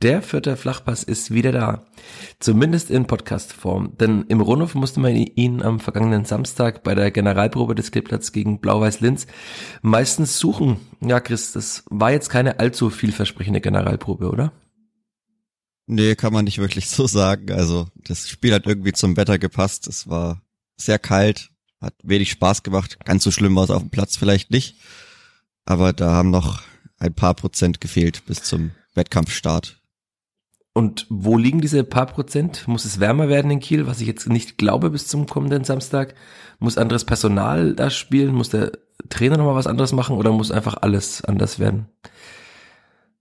Der vierte Flachpass ist wieder da. Zumindest in Podcast-Form. Denn im Rundhof musste man ihn am vergangenen Samstag bei der Generalprobe des Kleeblatts gegen Blau-Weiß Linz meistens suchen. Ja, Chris, das war jetzt keine allzu vielversprechende Generalprobe, oder? Nee, kann man nicht wirklich so sagen. Also, das Spiel hat irgendwie zum Wetter gepasst. Es war sehr kalt, hat wenig Spaß gemacht. Ganz so schlimm war es auf dem Platz vielleicht nicht. Aber da haben noch ein paar Prozent gefehlt bis zum Wettkampfstart. Und wo liegen diese paar Prozent? Muss es wärmer werden in Kiel, was ich jetzt nicht glaube bis zum kommenden Samstag? Muss anderes Personal da spielen? Muss der Trainer nochmal was anderes machen oder muss einfach alles anders werden?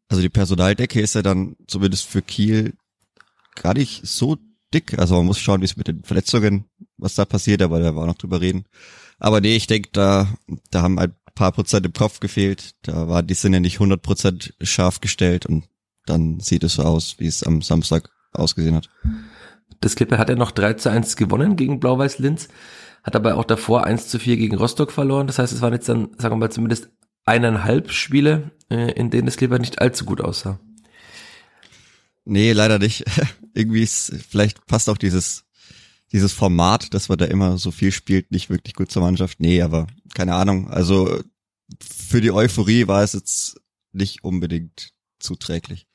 Also die Personaldecke ist ja dann zumindest für Kiel gar nicht so dick. Also man muss schauen, wie es mit den Verletzungen, was da passiert, aber da war noch drüber reden. Aber nee, ich denke, da, da haben ein paar Prozent im Kopf gefehlt. Da war die Sinne nicht 100 Prozent scharf gestellt und dann sieht es so aus, wie es am Samstag ausgesehen hat. Das Klippe hat er noch 3 zu 1 gewonnen gegen Blau-Weiß Linz, hat aber auch davor 1 zu 4 gegen Rostock verloren. Das heißt, es waren jetzt dann, sagen wir mal, zumindest eineinhalb Spiele, äh, in denen das Klippe nicht allzu gut aussah. Nee, leider nicht. Irgendwie ist, vielleicht passt auch dieses, dieses Format, dass man da immer so viel spielt, nicht wirklich gut zur Mannschaft. Nee, aber keine Ahnung. Also für die Euphorie war es jetzt nicht unbedingt zuträglich.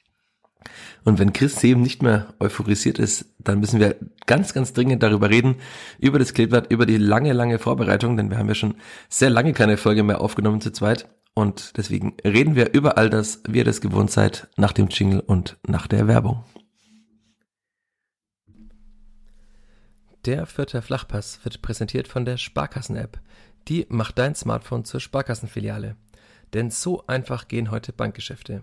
Und wenn Chris Seem nicht mehr euphorisiert ist, dann müssen wir ganz, ganz dringend darüber reden, über das Kleeblatt, über die lange, lange Vorbereitung, denn wir haben ja schon sehr lange keine Folge mehr aufgenommen zu zweit. Und deswegen reden wir über all das, wie ihr das gewohnt seid, nach dem Jingle und nach der Werbung. Der vierte Flachpass wird präsentiert von der Sparkassen-App. Die macht dein Smartphone zur Sparkassenfiliale. Denn so einfach gehen heute Bankgeschäfte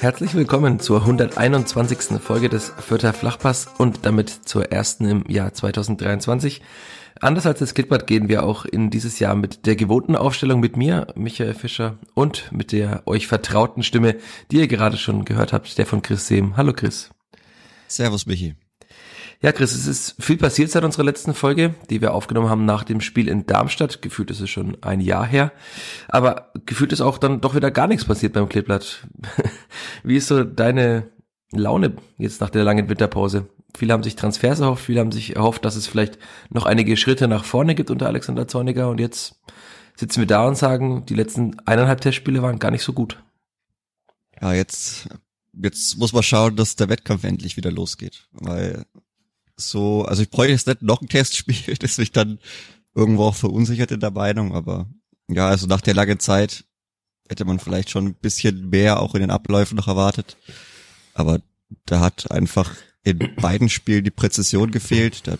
Herzlich willkommen zur 121. Folge des Fürther Flachpass und damit zur ersten im Jahr 2023. Anders als das Klickbad gehen wir auch in dieses Jahr mit der gewohnten Aufstellung mit mir, Michael Fischer, und mit der euch vertrauten Stimme, die ihr gerade schon gehört habt, der von Chris Sehm. Hallo Chris. Servus Michi. Ja, Chris, es ist viel passiert seit unserer letzten Folge, die wir aufgenommen haben nach dem Spiel in Darmstadt. Gefühlt ist es schon ein Jahr her. Aber gefühlt ist auch dann doch wieder gar nichts passiert beim Kleeblatt. Wie ist so deine Laune jetzt nach der langen Winterpause? Viele haben sich Transfers erhofft, viele haben sich erhofft, dass es vielleicht noch einige Schritte nach vorne gibt unter Alexander Zorniger und jetzt sitzen wir da und sagen, die letzten eineinhalb Testspiele waren gar nicht so gut. Ja, jetzt, jetzt muss man schauen, dass der Wettkampf endlich wieder losgeht, weil so, also ich bräuchte jetzt nicht noch ein Testspiel, das mich dann irgendwo auch verunsichert in der Meinung, aber ja, also nach der langen Zeit hätte man vielleicht schon ein bisschen mehr auch in den Abläufen noch erwartet. Aber da hat einfach in beiden Spielen die Präzision gefehlt, da ein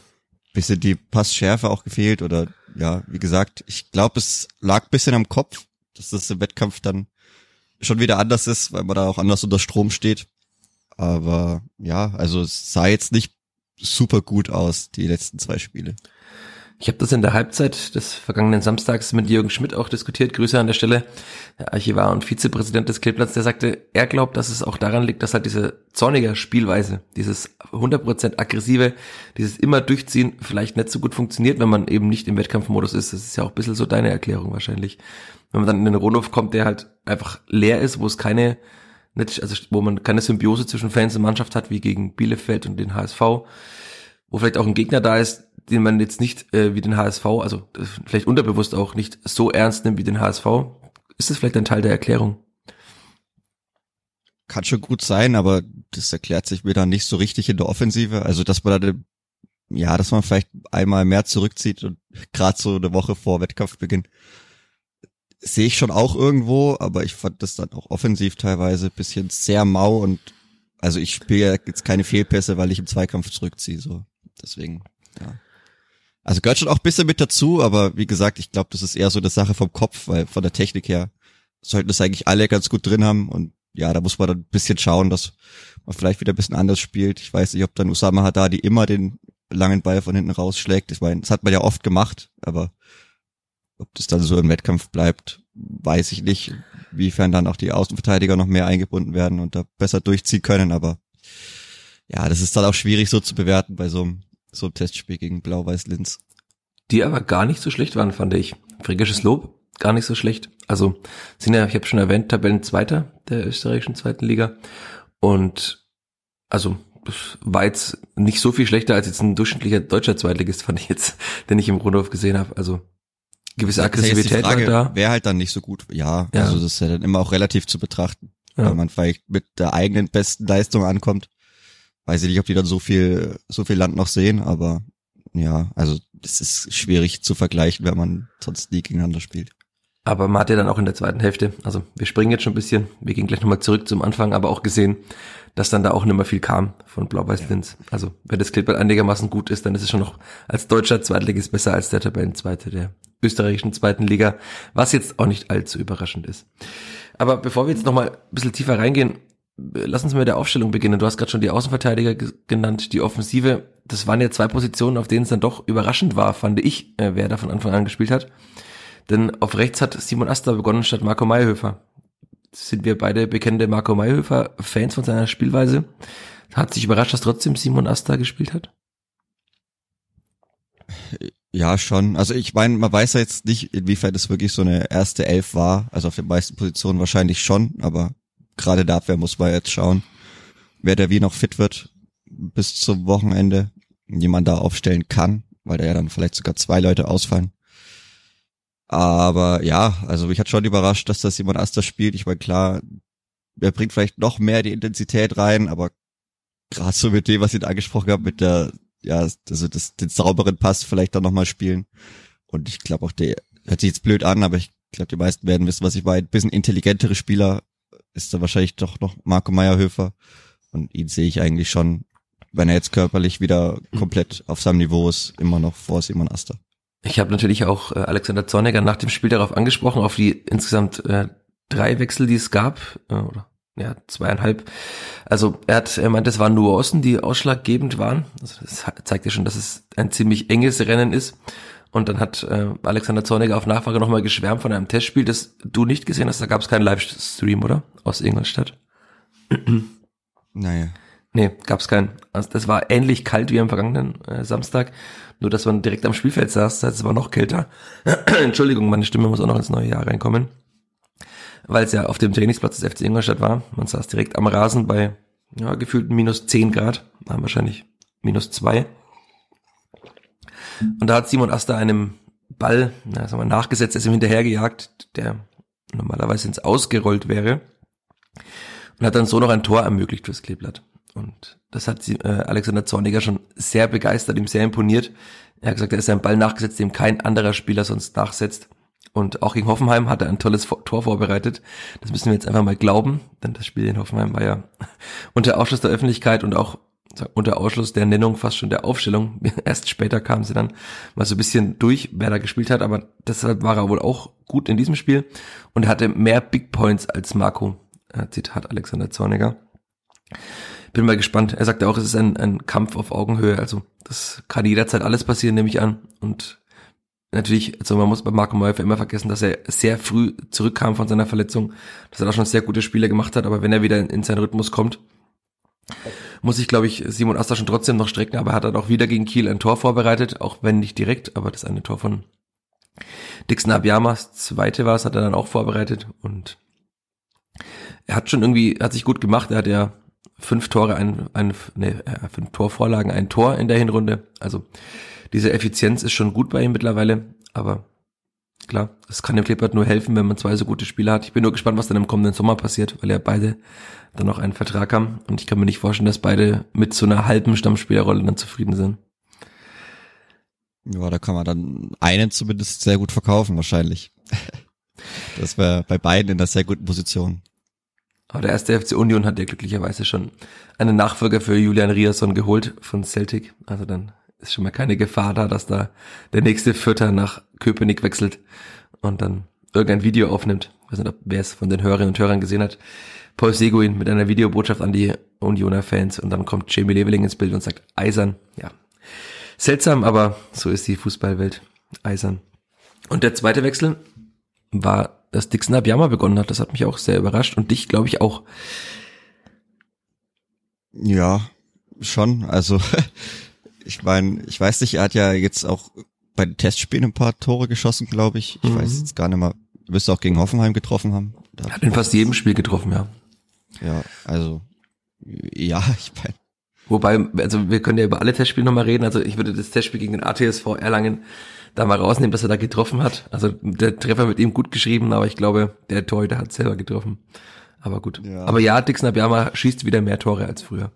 bisschen die Passschärfe auch gefehlt oder ja, wie gesagt, ich glaube, es lag ein bisschen am Kopf, dass das im Wettkampf dann schon wieder anders ist, weil man da auch anders unter Strom steht. Aber ja, also es sah jetzt nicht super gut aus, die letzten zwei Spiele. Ich habe das in der Halbzeit des vergangenen Samstags mit Jürgen Schmidt auch diskutiert. Grüße an der Stelle, der Archivar und Vizepräsident des Kleeblatts, der sagte, er glaubt, dass es auch daran liegt, dass halt diese zornige Spielweise, dieses 100% aggressive, dieses immer durchziehen vielleicht nicht so gut funktioniert, wenn man eben nicht im Wettkampfmodus ist. Das ist ja auch ein bisschen so deine Erklärung wahrscheinlich. Wenn man dann in den Rundhof kommt, der halt einfach leer ist, wo es keine also wo man keine Symbiose zwischen Fans und Mannschaft hat, wie gegen Bielefeld und den HSV, wo vielleicht auch ein Gegner da ist, den man jetzt nicht äh, wie den HSV, also äh, vielleicht unterbewusst auch nicht so ernst nimmt wie den HSV. Ist das vielleicht ein Teil der Erklärung? Kann schon gut sein, aber das erklärt sich mir dann nicht so richtig in der Offensive. Also dass man da ja, dass man vielleicht einmal mehr zurückzieht und gerade so eine Woche vor Wettkampfbeginn sehe ich schon auch irgendwo, aber ich fand das dann auch offensiv teilweise bisschen sehr mau und also ich spiele jetzt keine Fehlpässe, weil ich im Zweikampf zurückziehe, so. Deswegen, ja. Also gehört schon auch bisschen mit dazu, aber wie gesagt, ich glaube, das ist eher so eine Sache vom Kopf, weil von der Technik her sollten das eigentlich alle ganz gut drin haben und ja, da muss man dann ein bisschen schauen, dass man vielleicht wieder ein bisschen anders spielt. Ich weiß nicht, ob dann Usama Haddadi immer den langen Ball von hinten rausschlägt. Ich meine, das hat man ja oft gemacht, aber ob das dann so im Wettkampf bleibt, weiß ich nicht. Wiefern dann auch die Außenverteidiger noch mehr eingebunden werden und da besser durchziehen können, aber ja, das ist dann auch schwierig so zu bewerten bei so einem, so einem Testspiel gegen Blau-Weiß-Linz. Die aber gar nicht so schlecht waren, fand ich. Fränkisches Lob, gar nicht so schlecht. Also sind ja, ich habe schon erwähnt, Tabellenzweiter der österreichischen zweiten Liga. Und also war jetzt nicht so viel schlechter als jetzt ein durchschnittlicher deutscher Zweitligist, fand ich jetzt, den ich im Rundhof gesehen habe. Also gewisse Aggressivität Frage, da. Wäre halt dann nicht so gut. Ja, Ja. also das ist ja dann immer auch relativ zu betrachten. Ja. Wenn man vielleicht mit der eigenen besten Leistung ankommt. Weiß ich nicht, ob die dann so viel, so viel Land noch sehen, aber ja, also es ist schwierig zu vergleichen, wenn man sonst nie gegeneinander spielt. Aber man hat ja dann auch in der zweiten Hälfte, also wir springen jetzt schon ein bisschen, wir gehen gleich nochmal zurück zum Anfang, aber auch gesehen, dass dann da auch nicht mehr viel kam von Blau-Weiß-Linz. Also wenn das Klippert einigermaßen gut ist, dann ist es schon noch als deutscher Zweitligist besser als der Tabellenzweite der österreichischen zweiten Liga, was jetzt auch nicht allzu überraschend ist. Aber bevor wir jetzt nochmal ein bisschen tiefer reingehen, lass uns mit der Aufstellung beginnen. Du hast gerade schon die Außenverteidiger ge- genannt, die Offensive. Das waren ja zwei Positionen, auf denen es dann doch überraschend war, fand ich, äh, wer da von Anfang an gespielt hat. Denn auf rechts hat Simon Asta begonnen statt Marco Mayhöfer. Sind wir beide bekannte Marco Mayhöfer Fans von seiner Spielweise? Hat sich überrascht, dass trotzdem Simon Asta gespielt hat? Ja, schon. Also ich meine, man weiß ja jetzt nicht, inwiefern das wirklich so eine erste Elf war. Also auf den meisten Positionen wahrscheinlich schon, aber gerade der Abwehr muss man jetzt schauen, wer der wie noch fit wird bis zum Wochenende, jemand da aufstellen kann, weil da ja dann vielleicht sogar zwei Leute ausfallen. Aber ja, also mich hat schon überrascht, dass das Simon Asta spielt. Ich meine, klar, er bringt vielleicht noch mehr die Intensität rein, aber gerade so mit dem, was ich angesprochen habe, mit der, ja, also das, den sauberen Pass vielleicht dann nochmal spielen. Und ich glaube auch, der hört sich jetzt blöd an, aber ich glaube, die meisten werden wissen, was ich meine. Ein bisschen intelligentere Spieler ist da wahrscheinlich doch noch Marco Meyerhöfer. Und ihn sehe ich eigentlich schon, wenn er jetzt körperlich wieder komplett auf seinem Niveau ist, immer noch vor Simon Asta. Ich habe natürlich auch äh, Alexander Zorniger nach dem Spiel darauf angesprochen, auf die insgesamt äh, drei Wechsel, die es gab, äh, oder ja, zweieinhalb. Also er hat, er meint, es waren Nuancen, die ausschlaggebend waren. Also das zeigt ja schon, dass es ein ziemlich enges Rennen ist. Und dann hat äh, Alexander Zorniger auf Nachfrage nochmal geschwärmt von einem Testspiel, das du nicht gesehen hast. Da gab es keinen Livestream, oder? Aus Ingolstadt. Naja. Nee, gab's keinen. Also das war ähnlich kalt wie am vergangenen äh, Samstag, nur dass man direkt am Spielfeld saß, das heißt, es war noch kälter. Entschuldigung, meine Stimme muss auch noch ins neue Jahr reinkommen. Weil es ja auf dem Trainingsplatz des FC Ingolstadt war. Man saß direkt am Rasen bei ja, gefühlten minus 10 Grad, waren wahrscheinlich minus 2. Und da hat Simon Asta einem Ball, na, sagen wir, nachgesetzt, ist ihm hinterhergejagt, der normalerweise ins Ausgerollt wäre. Und hat dann so noch ein Tor ermöglicht fürs Kleeblatt. Und das hat sie, äh, Alexander Zorniger schon sehr begeistert, ihm sehr imponiert. Er hat gesagt, er ist ein Ball nachgesetzt, dem kein anderer Spieler sonst nachsetzt. Und auch gegen Hoffenheim hat er ein tolles Tor vorbereitet. Das müssen wir jetzt einfach mal glauben, denn das Spiel in Hoffenheim war ja unter Ausschluss der Öffentlichkeit und auch unter Ausschluss der Nennung fast schon der Aufstellung. Erst später kamen sie dann mal so ein bisschen durch, wer da gespielt hat, aber deshalb war er wohl auch gut in diesem Spiel und hatte mehr Big Points als Marco. Äh, Zitat Alexander Zorniger. Bin mal gespannt. Er sagte auch, es ist ein, ein Kampf auf Augenhöhe. Also das kann jederzeit alles passieren, nehme ich an. Und natürlich, also man muss bei Marco Meufer immer vergessen, dass er sehr früh zurückkam von seiner Verletzung, dass er da schon sehr gute Spiele gemacht hat, aber wenn er wieder in, in seinen Rhythmus kommt, muss ich, glaube ich, Simon Asta schon trotzdem noch strecken, aber er hat dann auch wieder gegen Kiel ein Tor vorbereitet, auch wenn nicht direkt, aber das eine Tor von Dixon Abyamas, zweite war es, hat er dann auch vorbereitet. Und er hat schon irgendwie, hat sich gut gemacht, er hat ja fünf Tore, ein, ein nee, äh, fünf Torvorlagen, ein Tor in der Hinrunde, also diese Effizienz ist schon gut bei ihm mittlerweile, aber klar, es kann dem Klippert nur helfen, wenn man zwei so gute Spieler hat. Ich bin nur gespannt, was dann im kommenden Sommer passiert, weil ja beide dann noch einen Vertrag haben und ich kann mir nicht vorstellen, dass beide mit so einer halben Stammspielerrolle dann zufrieden sind. Ja, da kann man dann einen zumindest sehr gut verkaufen, wahrscheinlich. Das wäre bei beiden in einer sehr guten Position. Aber der erste FC Union hat ja glücklicherweise schon einen Nachfolger für Julian Riasson geholt von Celtic. Also dann ist schon mal keine Gefahr da, dass da der nächste Vierter nach Köpenick wechselt und dann irgendein Video aufnimmt. Ich weiß nicht, ob wer es von den Hörerinnen und Hörern gesehen hat. Paul Seguin mit einer Videobotschaft an die Unioner Fans und dann kommt Jamie Leveling ins Bild und sagt Eisern. Ja, seltsam, aber so ist die Fußballwelt. Eisern. Und der zweite Wechsel war, dass Dixon Abiyama begonnen hat. Das hat mich auch sehr überrascht und dich, glaube ich, auch. Ja, schon. Also ich meine, ich weiß nicht, er hat ja jetzt auch bei den Testspielen ein paar Tore geschossen, glaube ich. Ich mhm. weiß jetzt gar nicht mal. Du wirst auch gegen Hoffenheim getroffen haben. Da hat in fast jedem Spiel getroffen, ja. Ja, also ja, ich meine. Wobei, also wir können ja über alle Testspiele nochmal reden. Also ich würde das Testspiel gegen den ATSV Erlangen da mal rausnehmen, dass er da getroffen hat. Also der Treffer mit ihm gut geschrieben, aber ich glaube, der Torhüter hat selber getroffen. Aber gut. Ja. Aber ja, Dixon Abiyama schießt wieder mehr Tore als früher.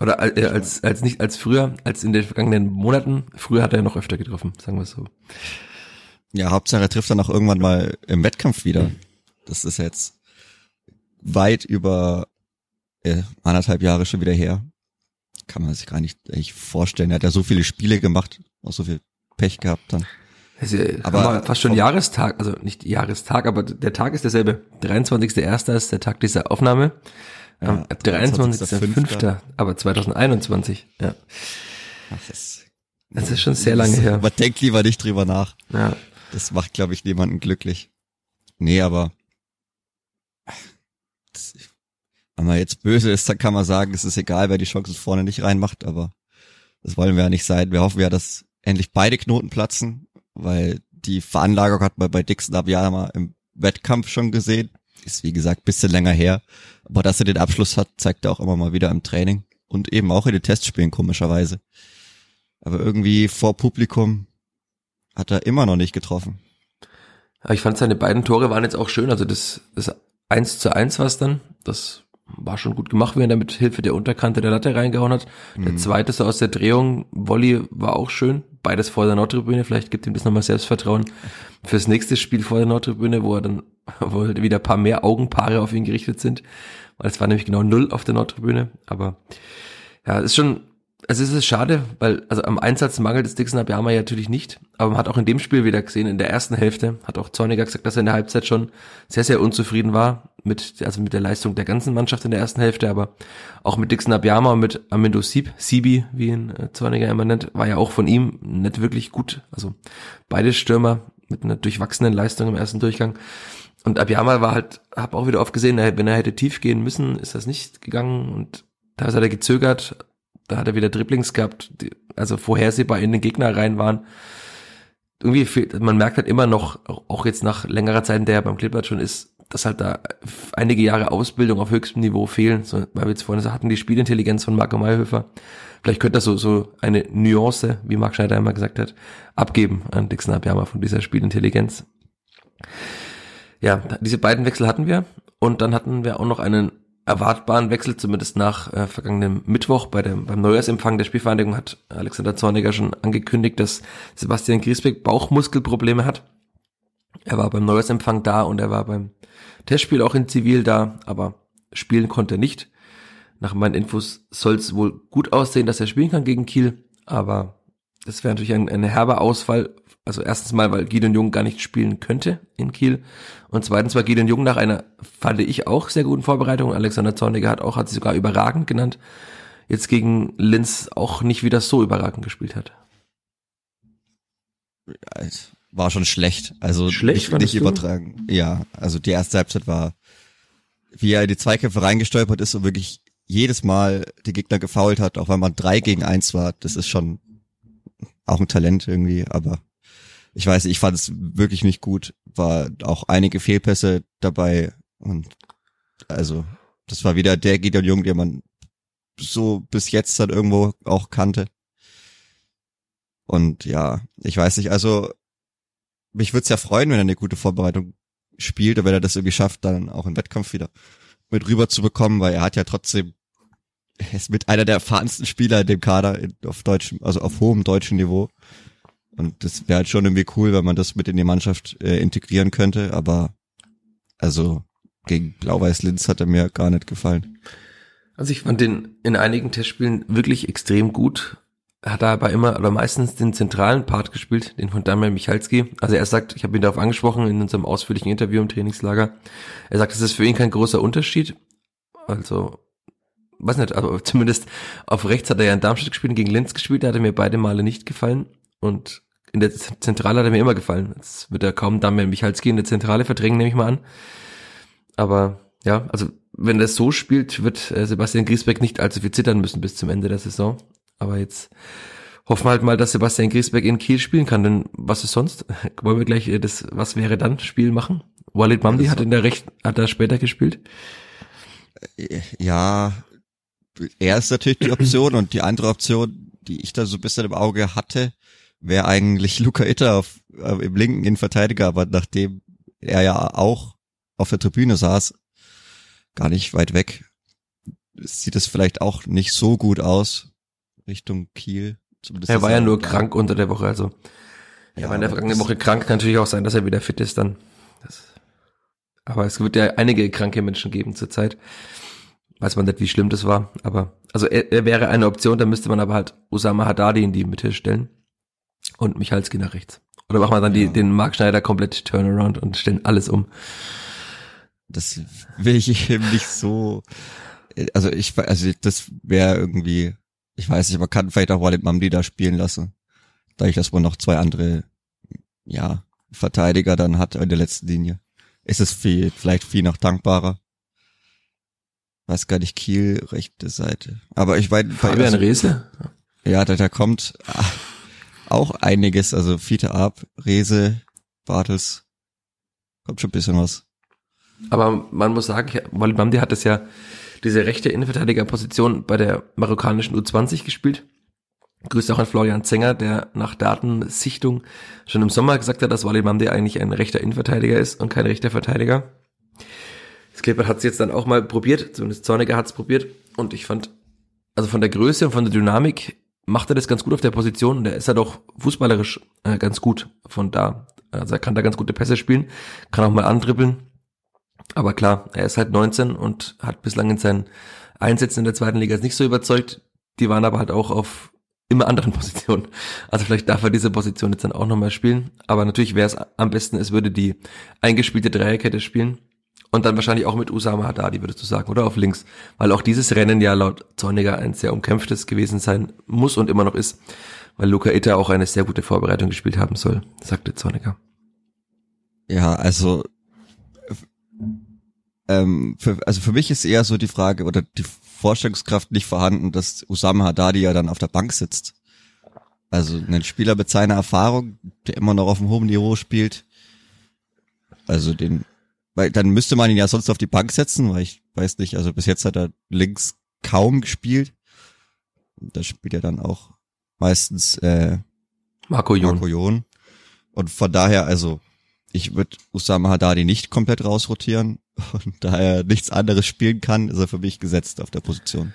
Oder äh, als, als nicht als früher, als in den vergangenen Monaten. Früher hat er noch öfter getroffen, sagen wir es so. Ja, Hauptsache er trifft dann auch irgendwann mal im Wettkampf wieder. Das ist jetzt weit über äh, anderthalb Jahre schon wieder her. Kann man sich gar nicht echt vorstellen. Er hat ja so viele Spiele gemacht, auch so viel Pech gehabt dann. Also, aber fast schon Jahrestag, also nicht Jahrestag, aber der Tag ist derselbe. 23.01. ist der Tag dieser Aufnahme. Ja, 23.05. aber 2021, ja. Das, das ist schon sehr lange her. Man denkt lieber nicht drüber nach. Ja. Das macht, glaube ich, niemanden glücklich. Nee, aber das, wenn man jetzt böse ist, dann kann man sagen, es ist egal, wer die Chancen vorne nicht reinmacht, aber das wollen wir ja nicht sein. Wir hoffen ja, dass endlich beide Knoten platzen, weil die Veranlagung hat man bei Dixon Abiyama im Wettkampf schon gesehen. Ist wie gesagt bisschen länger her. Aber dass er den Abschluss hat, zeigt er auch immer mal wieder im Training. Und eben auch in den Testspielen, komischerweise. Aber irgendwie vor Publikum hat er immer noch nicht getroffen. Ich fand seine beiden Tore waren jetzt auch schön. Also das, das 1 zu 1 war es dann. Das war schon gut gemacht, wie er da mit Hilfe der Unterkante der Latte reingehauen hat. Mhm. Der zweite so aus der Drehung, Volley war auch schön. Beides vor der Nordtribüne. Vielleicht gibt ihm das nochmal Selbstvertrauen fürs nächste Spiel vor der Nordtribüne, wo er dann, wo wieder ein paar mehr Augenpaare auf ihn gerichtet sind. Weil es war nämlich genau null auf der Nordtribüne. Aber ja, ist schon also es ist schade, weil also am Einsatz mangelt es Dixon Abiyama ja natürlich nicht, aber man hat auch in dem Spiel wieder gesehen, in der ersten Hälfte, hat auch Zorniger gesagt, dass er in der Halbzeit schon sehr, sehr unzufrieden war mit, also mit der Leistung der ganzen Mannschaft in der ersten Hälfte, aber auch mit Dixon Abiyama und mit Amindo Sieb, Sibi, wie ihn äh, Zorniger immer nennt, war ja auch von ihm nicht wirklich gut. Also beide Stürmer mit einer durchwachsenen Leistung im ersten Durchgang. Und Abiyama war halt, hab auch wieder oft gesehen, wenn er hätte tief gehen müssen, ist das nicht gegangen und da hat er gezögert, da hat er wieder Dribblings gehabt, die, also vorhersehbar in den Gegner rein waren. Irgendwie fehlt, man merkt halt immer noch, auch jetzt nach längerer Zeit, in der er beim Klippert schon ist, dass halt da einige Jahre Ausbildung auf höchstem Niveau fehlen, so, weil wir jetzt vorhin so hatten, die Spielintelligenz von Marco Mayhöfer. Vielleicht könnte das so, so eine Nuance, wie Marc Schneider immer gesagt hat, abgeben an Dixon Abiyama von dieser Spielintelligenz. Ja, diese beiden Wechsel hatten wir und dann hatten wir auch noch einen erwartbaren Wechsel, zumindest nach äh, vergangenem Mittwoch bei dem, beim Neujahrsempfang der Spielvereinigung hat Alexander Zorniger schon angekündigt, dass Sebastian Griesbeck Bauchmuskelprobleme hat. Er war beim Neujahrsempfang da und er war beim Testspiel auch in Zivil da, aber spielen konnte er nicht. Nach meinen Infos soll es wohl gut aussehen, dass er spielen kann gegen Kiel, aber das wäre natürlich ein, ein herber Ausfall also erstens mal, weil Gideon Jung gar nicht spielen könnte in Kiel. Und zweitens war Gideon Jung nach einer, fand ich auch sehr guten Vorbereitung. Alexander Zorniger hat auch, hat sie sogar überragend genannt. Jetzt gegen Linz auch nicht wieder so überragend gespielt hat. War schon schlecht. Also schlecht, nicht, nicht übertragen. Ja, also die erste Halbzeit war, wie er in die Zweikämpfe reingestolpert ist und wirklich jedes Mal die Gegner gefault hat, auch wenn man drei gegen eins war. Das ist schon auch ein Talent irgendwie, aber ich weiß, ich fand es wirklich nicht gut. War auch einige Fehlpässe dabei und also das war wieder der Gideon Jung, den man so bis jetzt dann irgendwo auch kannte. Und ja, ich weiß nicht, also mich würde es ja freuen, wenn er eine gute Vorbereitung spielt und wenn er das irgendwie schafft, dann auch im Wettkampf wieder mit rüber zu bekommen, weil er hat ja trotzdem, er ist mit einer der erfahrensten Spieler in dem Kader auf deutschem, also auf hohem deutschen Niveau. Und das wäre halt schon irgendwie cool, wenn man das mit in die Mannschaft äh, integrieren könnte. Aber also gegen Blau-Weiß-Linz hat er mir gar nicht gefallen. Also ich fand den in einigen Testspielen wirklich extrem gut. Hat er aber immer oder meistens den zentralen Part gespielt, den von Damian Michalski. Also er sagt, ich habe ihn darauf angesprochen in unserem ausführlichen Interview im Trainingslager. Er sagt, es ist für ihn kein großer Unterschied. Also weiß nicht, aber zumindest auf rechts hat er ja in Darmstadt gespielt, gegen Linz gespielt, da hat er mir beide Male nicht gefallen. Und in der Zentrale hat er mir immer gefallen. Jetzt wird er kaum Damian Michalski in der Zentrale verdrängen, nehme ich mal an. Aber ja, also wenn er so spielt, wird äh, Sebastian Griesbeck nicht allzu viel zittern müssen bis zum Ende der Saison. Aber jetzt hoffen wir halt mal, dass Sebastian Griesbeck in Kiel spielen kann, denn was ist sonst? Wollen wir gleich äh, das Was wäre dann Spiel machen? Walid Mamdi also, hat in der Recht, hat er später gespielt? Äh, ja, er ist natürlich die Option und die andere Option, die ich da so ein bisschen im Auge hatte, wäre eigentlich Luca Itter auf, äh, im linken Innenverteidiger, aber nachdem er ja auch auf der Tribüne saß, gar nicht weit weg, sieht es vielleicht auch nicht so gut aus Richtung Kiel. Zumindest er war ja nur krank unter der Woche, also er ja, war in der vergangenen Woche krank, kann natürlich auch sein, dass er wieder fit ist dann. Das, aber es wird ja einige kranke Menschen geben zurzeit. Weiß man nicht, wie schlimm das war, aber also er, er wäre eine Option, da müsste man aber halt Usama Haddadi in die Mitte stellen und Michalski nach rechts. Oder machen wir dann ja. die, den Mark Schneider komplett Turnaround und stellen alles um. Das will ich eben nicht so. Also ich, also das wäre irgendwie, ich weiß nicht, man kann vielleicht auch Walid Mamdi da spielen lassen. Da ich das wohl noch zwei andere, ja, Verteidiger dann hat in der letzten Linie. Ist es viel, vielleicht viel noch dankbarer. Weiß gar nicht, Kiel, rechte Seite. Aber ich weiß. Fabian also, Rehse? Ja, da, da kommt ach, auch einiges, also Fiete Ab, Rese, Bartels, kommt schon ein bisschen was. Aber man muss sagen, Walid Mamdi hat es ja diese rechte Innenverteidigerposition bei der marokkanischen U20 gespielt. Grüße auch an Florian Zenger, der nach Datensichtung schon im Sommer gesagt hat, dass Walid Mamdi eigentlich ein rechter Innenverteidiger ist und kein rechter Verteidiger. Das Klippert hat es jetzt dann auch mal probiert, zumindest Zorniger hat es probiert und ich fand, also von der Größe und von der Dynamik macht er das ganz gut auf der Position und er ist halt auch fußballerisch äh, ganz gut von da. Also er kann da ganz gute Pässe spielen, kann auch mal andribbeln aber klar, er ist halt 19 und hat bislang in seinen Einsätzen in der zweiten Liga nicht so überzeugt. Die waren aber halt auch auf immer anderen Positionen. Also vielleicht darf er diese Position jetzt dann auch nochmal spielen. Aber natürlich wäre es am besten, es würde die eingespielte Dreierkette spielen. Und dann wahrscheinlich auch mit Usama Haddadi, würdest du sagen, oder auf links. Weil auch dieses Rennen ja laut Zorniger ein sehr umkämpftes gewesen sein muss und immer noch ist. Weil Luca Itta auch eine sehr gute Vorbereitung gespielt haben soll, sagte Zorniger. Ja, also ähm, für, also für mich ist eher so die Frage oder die Vorstellungskraft nicht vorhanden, dass Usama Haddadi ja dann auf der Bank sitzt. Also ein Spieler mit seiner Erfahrung, der immer noch auf einem hohen Niveau spielt. Also den, weil dann müsste man ihn ja sonst auf die Bank setzen, weil ich weiß nicht, also bis jetzt hat er links kaum gespielt. Da spielt er dann auch meistens äh, Marco Jon. Marco Jon. Und von daher, also ich würde Usama Haddadi nicht komplett rausrotieren und da er nichts anderes spielen kann, ist er für mich gesetzt auf der Position.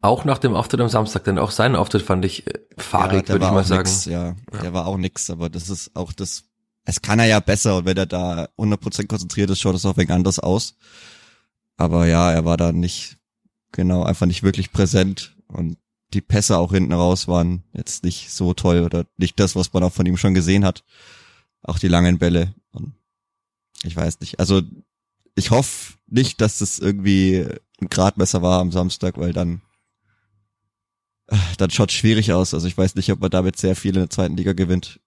Auch nach dem Auftritt am Samstag, denn auch seinen Auftritt fand ich äh, fahrig, ja, würde ich mal sagen. Nix, ja, ja, der war auch nix, aber das ist auch das, es kann er ja besser und wenn er da 100% konzentriert ist, schaut es auch wegen anders aus. Aber ja, er war da nicht, genau, einfach nicht wirklich präsent und die Pässe auch hinten raus waren jetzt nicht so toll oder nicht das, was man auch von ihm schon gesehen hat auch die langen Bälle. Und ich weiß nicht. Also ich hoffe nicht, dass das irgendwie ein Gradmesser war am Samstag, weil dann dann schaut schwierig aus. Also ich weiß nicht, ob man damit sehr viel in der zweiten Liga gewinnt.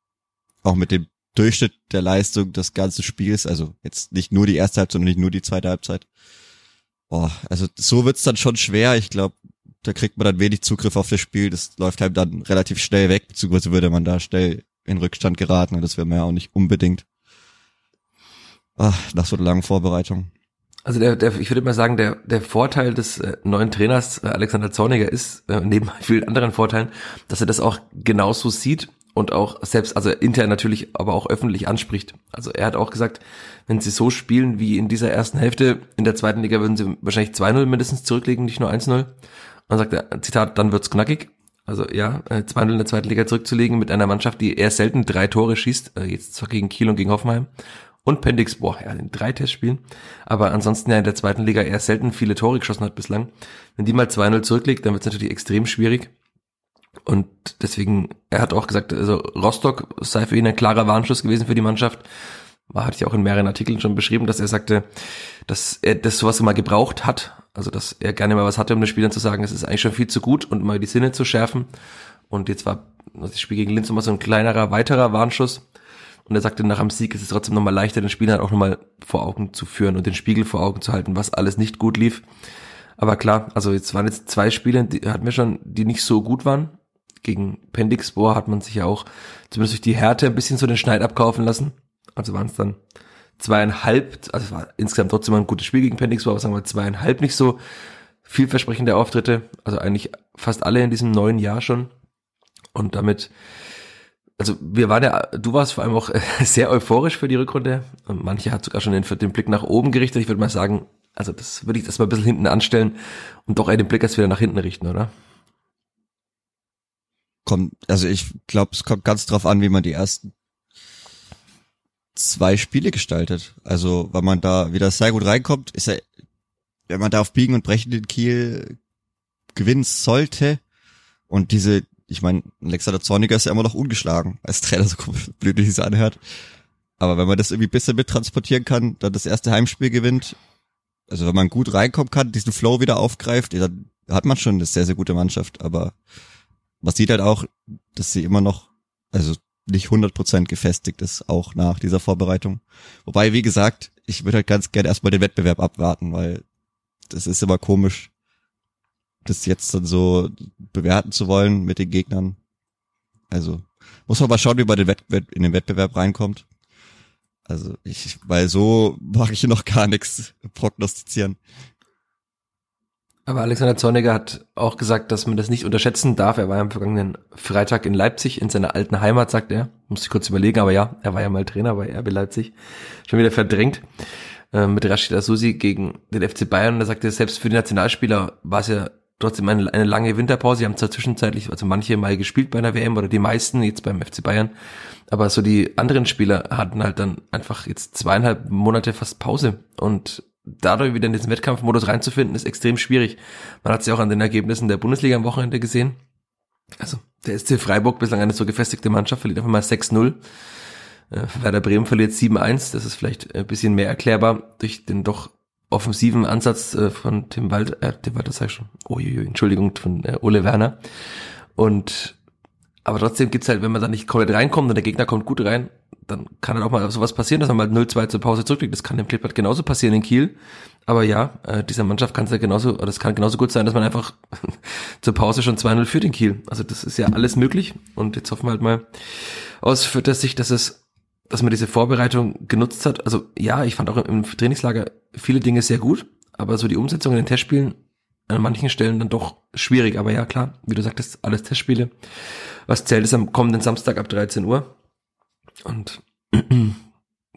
Auch mit dem Durchschnitt der Leistung des ganzen Spiels. Also jetzt nicht nur die erste Halbzeit, sondern nicht nur die zweite Halbzeit. Boah, also so wird's dann schon schwer. Ich glaube, da kriegt man dann wenig Zugriff auf das Spiel. Das läuft halt dann relativ schnell weg, beziehungsweise würde man da schnell in Rückstand geraten das wäre mir auch nicht unbedingt ach, nach so einer langen Vorbereitung. Also der, der, ich würde mal sagen, der, der Vorteil des äh, neuen Trainers äh, Alexander Zorniger ist, äh, neben vielen anderen Vorteilen, dass er das auch genauso sieht und auch selbst, also intern natürlich, aber auch öffentlich anspricht. Also er hat auch gesagt, wenn sie so spielen wie in dieser ersten Hälfte, in der zweiten Liga würden sie wahrscheinlich 2-0 mindestens zurücklegen, nicht nur 1-0. Und sagt er, Zitat, dann wird's knackig. Also ja, äh, 2-0 in der zweiten Liga zurückzulegen mit einer Mannschaft, die eher selten drei Tore schießt, äh, jetzt zwar gegen Kiel und gegen Hoffenheim und Pendix, boah, ja, in drei Testspielen, aber ansonsten ja in der zweiten Liga eher selten viele Tore geschossen hat bislang. Wenn die mal 2-0 zurücklegt, dann wird es natürlich extrem schwierig. Und deswegen, er hat auch gesagt, also Rostock sei für ihn ein klarer Warnschuss gewesen für die Mannschaft. War, hatte ich auch in mehreren Artikeln schon beschrieben, dass er sagte, dass er das sowas immer gebraucht hat. Also, dass er gerne mal was hatte, um den Spielern zu sagen, es ist eigentlich schon viel zu gut und mal die Sinne zu schärfen. Und jetzt war das Spiel gegen Linz immer so ein kleinerer, weiterer Warnschuss. Und er sagte, nach dem Sieg ist es trotzdem nochmal leichter, den Spielern auch nochmal vor Augen zu führen und den Spiegel vor Augen zu halten, was alles nicht gut lief. Aber klar, also jetzt waren jetzt zwei Spiele, die hatten wir schon, die nicht so gut waren. Gegen Pendixbohr hat man sich ja auch zumindest durch die Härte ein bisschen so den Schneid abkaufen lassen. Also waren es dann zweieinhalb, also es war insgesamt trotzdem ein gutes Spiel gegen Pendixbohr, aber sagen wir zweieinhalb nicht so vielversprechende Auftritte. Also eigentlich fast alle in diesem neuen Jahr schon. Und damit also wir waren ja, du warst vor allem auch sehr euphorisch für die Rückrunde. Und manche hat sogar schon den, den Blick nach oben gerichtet. Ich würde mal sagen, also das würde ich das mal ein bisschen hinten anstellen und doch eher den Blick erst wieder nach hinten richten, oder? Kommt, also ich glaube, es kommt ganz drauf an, wie man die ersten zwei Spiele gestaltet. Also, wenn man da wieder sehr gut reinkommt, ist er, wenn man da auf Biegen und Brechen den Kiel gewinnen sollte und diese ich meine, Alexander Zorniger ist ja immer noch ungeschlagen als Trainer, so blöd wie es anhört. Aber wenn man das irgendwie ein bisschen mittransportieren kann, dann das erste Heimspiel gewinnt, also wenn man gut reinkommen kann, diesen Flow wieder aufgreift, dann hat man schon eine sehr, sehr gute Mannschaft. Aber man sieht halt auch, dass sie immer noch, also nicht 100% gefestigt ist, auch nach dieser Vorbereitung. Wobei, wie gesagt, ich würde halt ganz gerne erstmal den Wettbewerb abwarten, weil das ist immer komisch, das jetzt dann so bewerten zu wollen mit den Gegnern. Also muss man mal schauen, wie man in den Wettbewerb reinkommt. Also ich, weil so mag ich noch gar nichts prognostizieren. Aber Alexander Zorniger hat auch gesagt, dass man das nicht unterschätzen darf. Er war ja am vergangenen Freitag in Leipzig, in seiner alten Heimat, sagt er. Muss ich kurz überlegen, aber ja, er war ja mal Trainer bei RB Leipzig. Schon wieder verdrängt. Äh, mit Rashid Asusi gegen den FC Bayern. Und er sagte, selbst für die Nationalspieler war es ja trotzdem eine, eine lange Winterpause. Sie haben zwar zwischenzeitlich, also manche mal gespielt bei einer WM oder die meisten jetzt beim FC Bayern, aber so die anderen Spieler hatten halt dann einfach jetzt zweieinhalb Monate fast Pause und dadurch wieder in diesen Wettkampfmodus reinzufinden, ist extrem schwierig. Man hat es ja auch an den Ergebnissen der Bundesliga am Wochenende gesehen. Also der SC Freiburg, bislang eine so gefestigte Mannschaft, verliert einfach mal 6-0. Äh, Werder Bremen verliert 7-1. Das ist vielleicht ein bisschen mehr erklärbar durch den doch offensiven Ansatz äh, von Tim Walter, äh, Tim Walter sag ich schon, oh, Entschuldigung, von äh, Ole Werner. Und aber trotzdem gibt's halt, wenn man da nicht komplett reinkommt und der Gegner kommt gut rein, dann kann halt auch mal sowas passieren, dass man mal 0-2 zur Pause zurückliegt. Das kann dem Klippert genauso passieren in Kiel. Aber ja, äh, dieser Mannschaft kann es ja genauso, oder es kann genauso gut sein, dass man einfach zur Pause schon 2-0 führt in Kiel. Also das ist ja alles möglich. Und jetzt hoffen wir halt mal aus für der Sicht, dass es dass man diese Vorbereitung genutzt hat. Also ja, ich fand auch im Trainingslager viele Dinge sehr gut, aber so die Umsetzung in den Testspielen an manchen Stellen dann doch schwierig. Aber ja, klar, wie du sagtest, alles Testspiele. Was zählt ist am kommenden Samstag ab 13 Uhr. Und wollen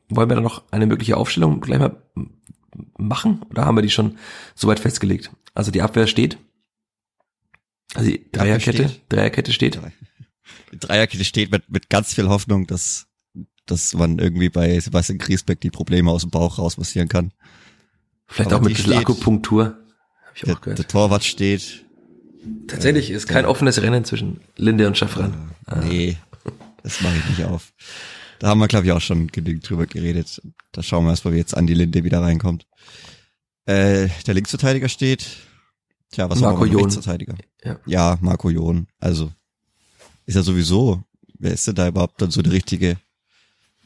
wir dann noch eine mögliche Aufstellung gleich mal machen? Oder haben wir die schon soweit festgelegt? Also die Abwehr steht. Also die Dreierkette, Dreierkette steht. Die Dreierkette steht mit, mit ganz viel Hoffnung, dass dass man irgendwie bei Sebastian Griesbeck die Probleme aus dem Bauch raus massieren kann. Vielleicht Aber auch mit bisschen Akupunktur. Ich der, auch gehört. der Torwart steht. Tatsächlich äh, ist kein offenes Rennen zwischen Linde und Schaffran. Äh, ah. Nee, das mache ich nicht auf. Da haben wir, glaube ich, auch schon genügend drüber geredet. Da schauen wir erstmal, wie jetzt an die Linde wieder reinkommt. Äh, der Linksverteidiger steht. Tja, was Marco haben wir. Rechtsverteidiger? Ja. ja, Marco Jon. Also, ist ja sowieso, wer ist denn da überhaupt dann so der richtige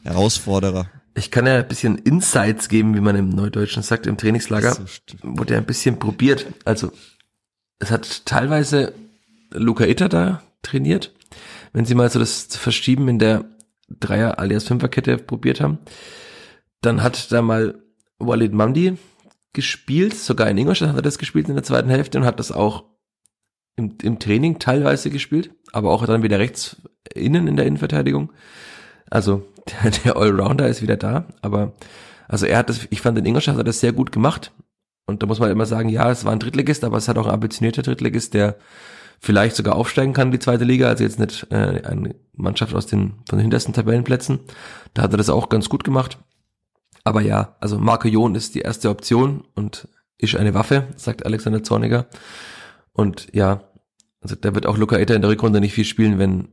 Herausforderer. Ich kann ja ein bisschen Insights geben, wie man im Neudeutschen sagt, im Trainingslager so wurde ja ein bisschen probiert. Also es hat teilweise Luca Itter da trainiert. Wenn sie mal so das Verschieben in der Dreier alias Fünferkette probiert haben, dann hat da mal Walid Mamdi gespielt, sogar in Ingolstadt hat er das gespielt in der zweiten Hälfte und hat das auch im, im Training teilweise gespielt, aber auch dann wieder rechts innen in der Innenverteidigung. Also der, der Allrounder ist wieder da, aber also er hat das, ich fand den Ingolstadt hat das sehr gut gemacht und da muss man immer sagen, ja, es war ein Drittligist, aber es hat auch ein ambitionierter Drittligist, der vielleicht sogar aufsteigen kann in die zweite Liga, also jetzt nicht äh, eine Mannschaft aus den von den hintersten Tabellenplätzen. Da hat er das auch ganz gut gemacht. Aber ja, also Marco Jon ist die erste Option und ist eine Waffe, sagt Alexander Zorniger. Und ja, also da wird auch Luca Eta in der Rückrunde nicht viel spielen, wenn,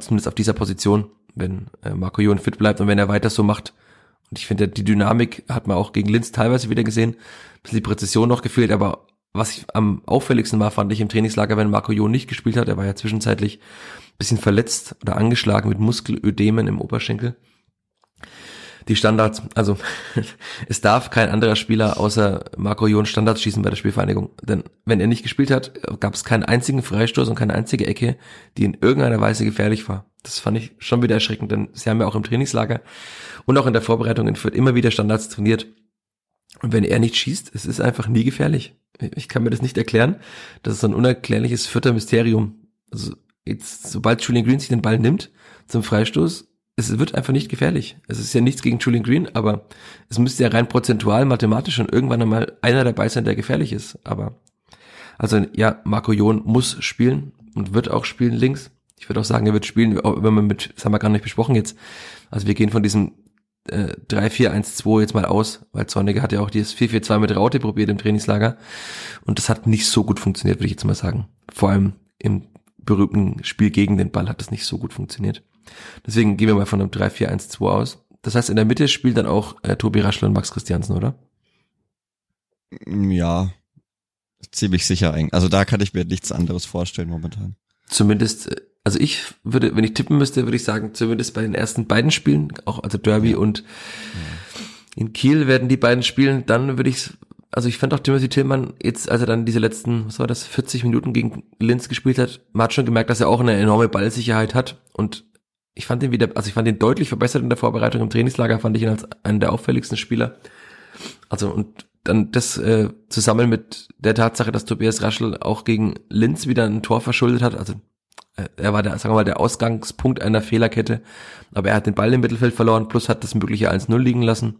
zumindest auf dieser Position, wenn äh, Marco Jon fit bleibt und wenn er weiter so macht. Und ich finde, die Dynamik hat man auch gegen Linz teilweise wieder gesehen. Bisschen die Präzision noch gefehlt, aber was ich am auffälligsten war, fand ich im Trainingslager, wenn Marco Jon nicht gespielt hat. Er war ja zwischenzeitlich bisschen verletzt oder angeschlagen mit Muskelödemen im Oberschenkel. Die Standards, also es darf kein anderer Spieler außer Marco Jon Standards schießen bei der Spielvereinigung. Denn wenn er nicht gespielt hat, gab es keinen einzigen Freistoß und keine einzige Ecke, die in irgendeiner Weise gefährlich war. Das fand ich schon wieder erschreckend, denn sie haben ja auch im Trainingslager und auch in der Vorbereitung in Fürth immer wieder Standards trainiert. Und wenn er nicht schießt, es ist einfach nie gefährlich ich kann mir das nicht erklären. Das ist so ein unerklärliches vierter Mysterium. Also jetzt, sobald Julian Green sich den Ball nimmt zum Freistoß, es wird einfach nicht gefährlich. Es ist ja nichts gegen Julian Green, aber es müsste ja rein prozentual, mathematisch schon irgendwann einmal einer dabei sein, der gefährlich ist. Aber also ja, Marco Jon muss spielen und wird auch spielen links. Ich würde auch sagen, er wird spielen, wenn man mit, das haben wir gar nicht besprochen jetzt. Also wir gehen von diesem äh, 3-4-1-2 jetzt mal aus, weil Zorniger hat ja auch dieses 4-4-2 mit Raute probiert im Trainingslager und das hat nicht so gut funktioniert, würde ich jetzt mal sagen. Vor allem im berühmten Spiel gegen den Ball hat das nicht so gut funktioniert. Deswegen gehen wir mal von einem 3-4-1-2 aus. Das heißt, in der Mitte spielt dann auch äh, Tobi Raschler und Max Christiansen, oder? Ja, ziemlich sicher eigentlich. Also da kann ich mir nichts anderes vorstellen momentan. Zumindest äh, also ich würde, wenn ich tippen müsste, würde ich sagen, zumindest bei den ersten beiden Spielen, auch also Derby ja. und in Kiel werden die beiden spielen, dann würde ich, also ich fand auch Timothy Tillmann jetzt, als er dann diese letzten, was war das, 40 Minuten gegen Linz gespielt hat, man hat schon gemerkt, dass er auch eine enorme Ballsicherheit hat und ich fand ihn wieder, also ich fand ihn deutlich verbessert in der Vorbereitung im Trainingslager, fand ich ihn als einen der auffälligsten Spieler. Also und dann das äh, zusammen mit der Tatsache, dass Tobias Raschel auch gegen Linz wieder ein Tor verschuldet hat, also er war der, sagen wir mal, der Ausgangspunkt einer Fehlerkette, aber er hat den Ball im Mittelfeld verloren, plus hat das mögliche 1-0 liegen lassen.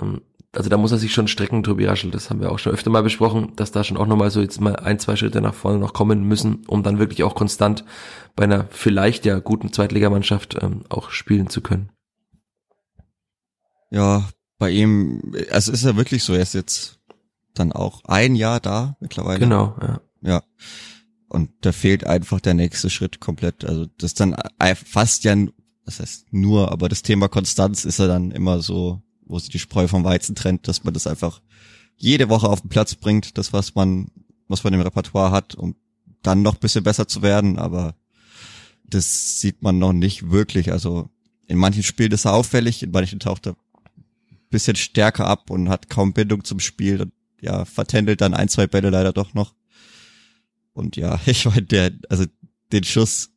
Ähm, also da muss er sich schon strecken, Tobi Raschel, das haben wir auch schon öfter mal besprochen, dass da schon auch nochmal so jetzt mal ein, zwei Schritte nach vorne noch kommen müssen, um dann wirklich auch konstant bei einer vielleicht ja guten Zweitligamannschaft ähm, auch spielen zu können. Ja, bei ihm, also ist er wirklich so, er ist jetzt dann auch ein Jahr da mittlerweile. Genau, ja. Ja. Und da fehlt einfach der nächste Schritt komplett. Also das dann fast ja, das heißt nur, aber das Thema Konstanz ist ja dann immer so, wo sich die Spreu vom Weizen trennt, dass man das einfach jede Woche auf den Platz bringt, das was man, was man im Repertoire hat, um dann noch bisschen besser zu werden, aber das sieht man noch nicht wirklich. Also in manchen Spielen ist er auffällig, in manchen taucht er bisschen stärker ab und hat kaum Bindung zum Spiel und ja, vertändelt dann ein, zwei Bälle leider doch noch. Und ja, ich meine, der, also den Schuss,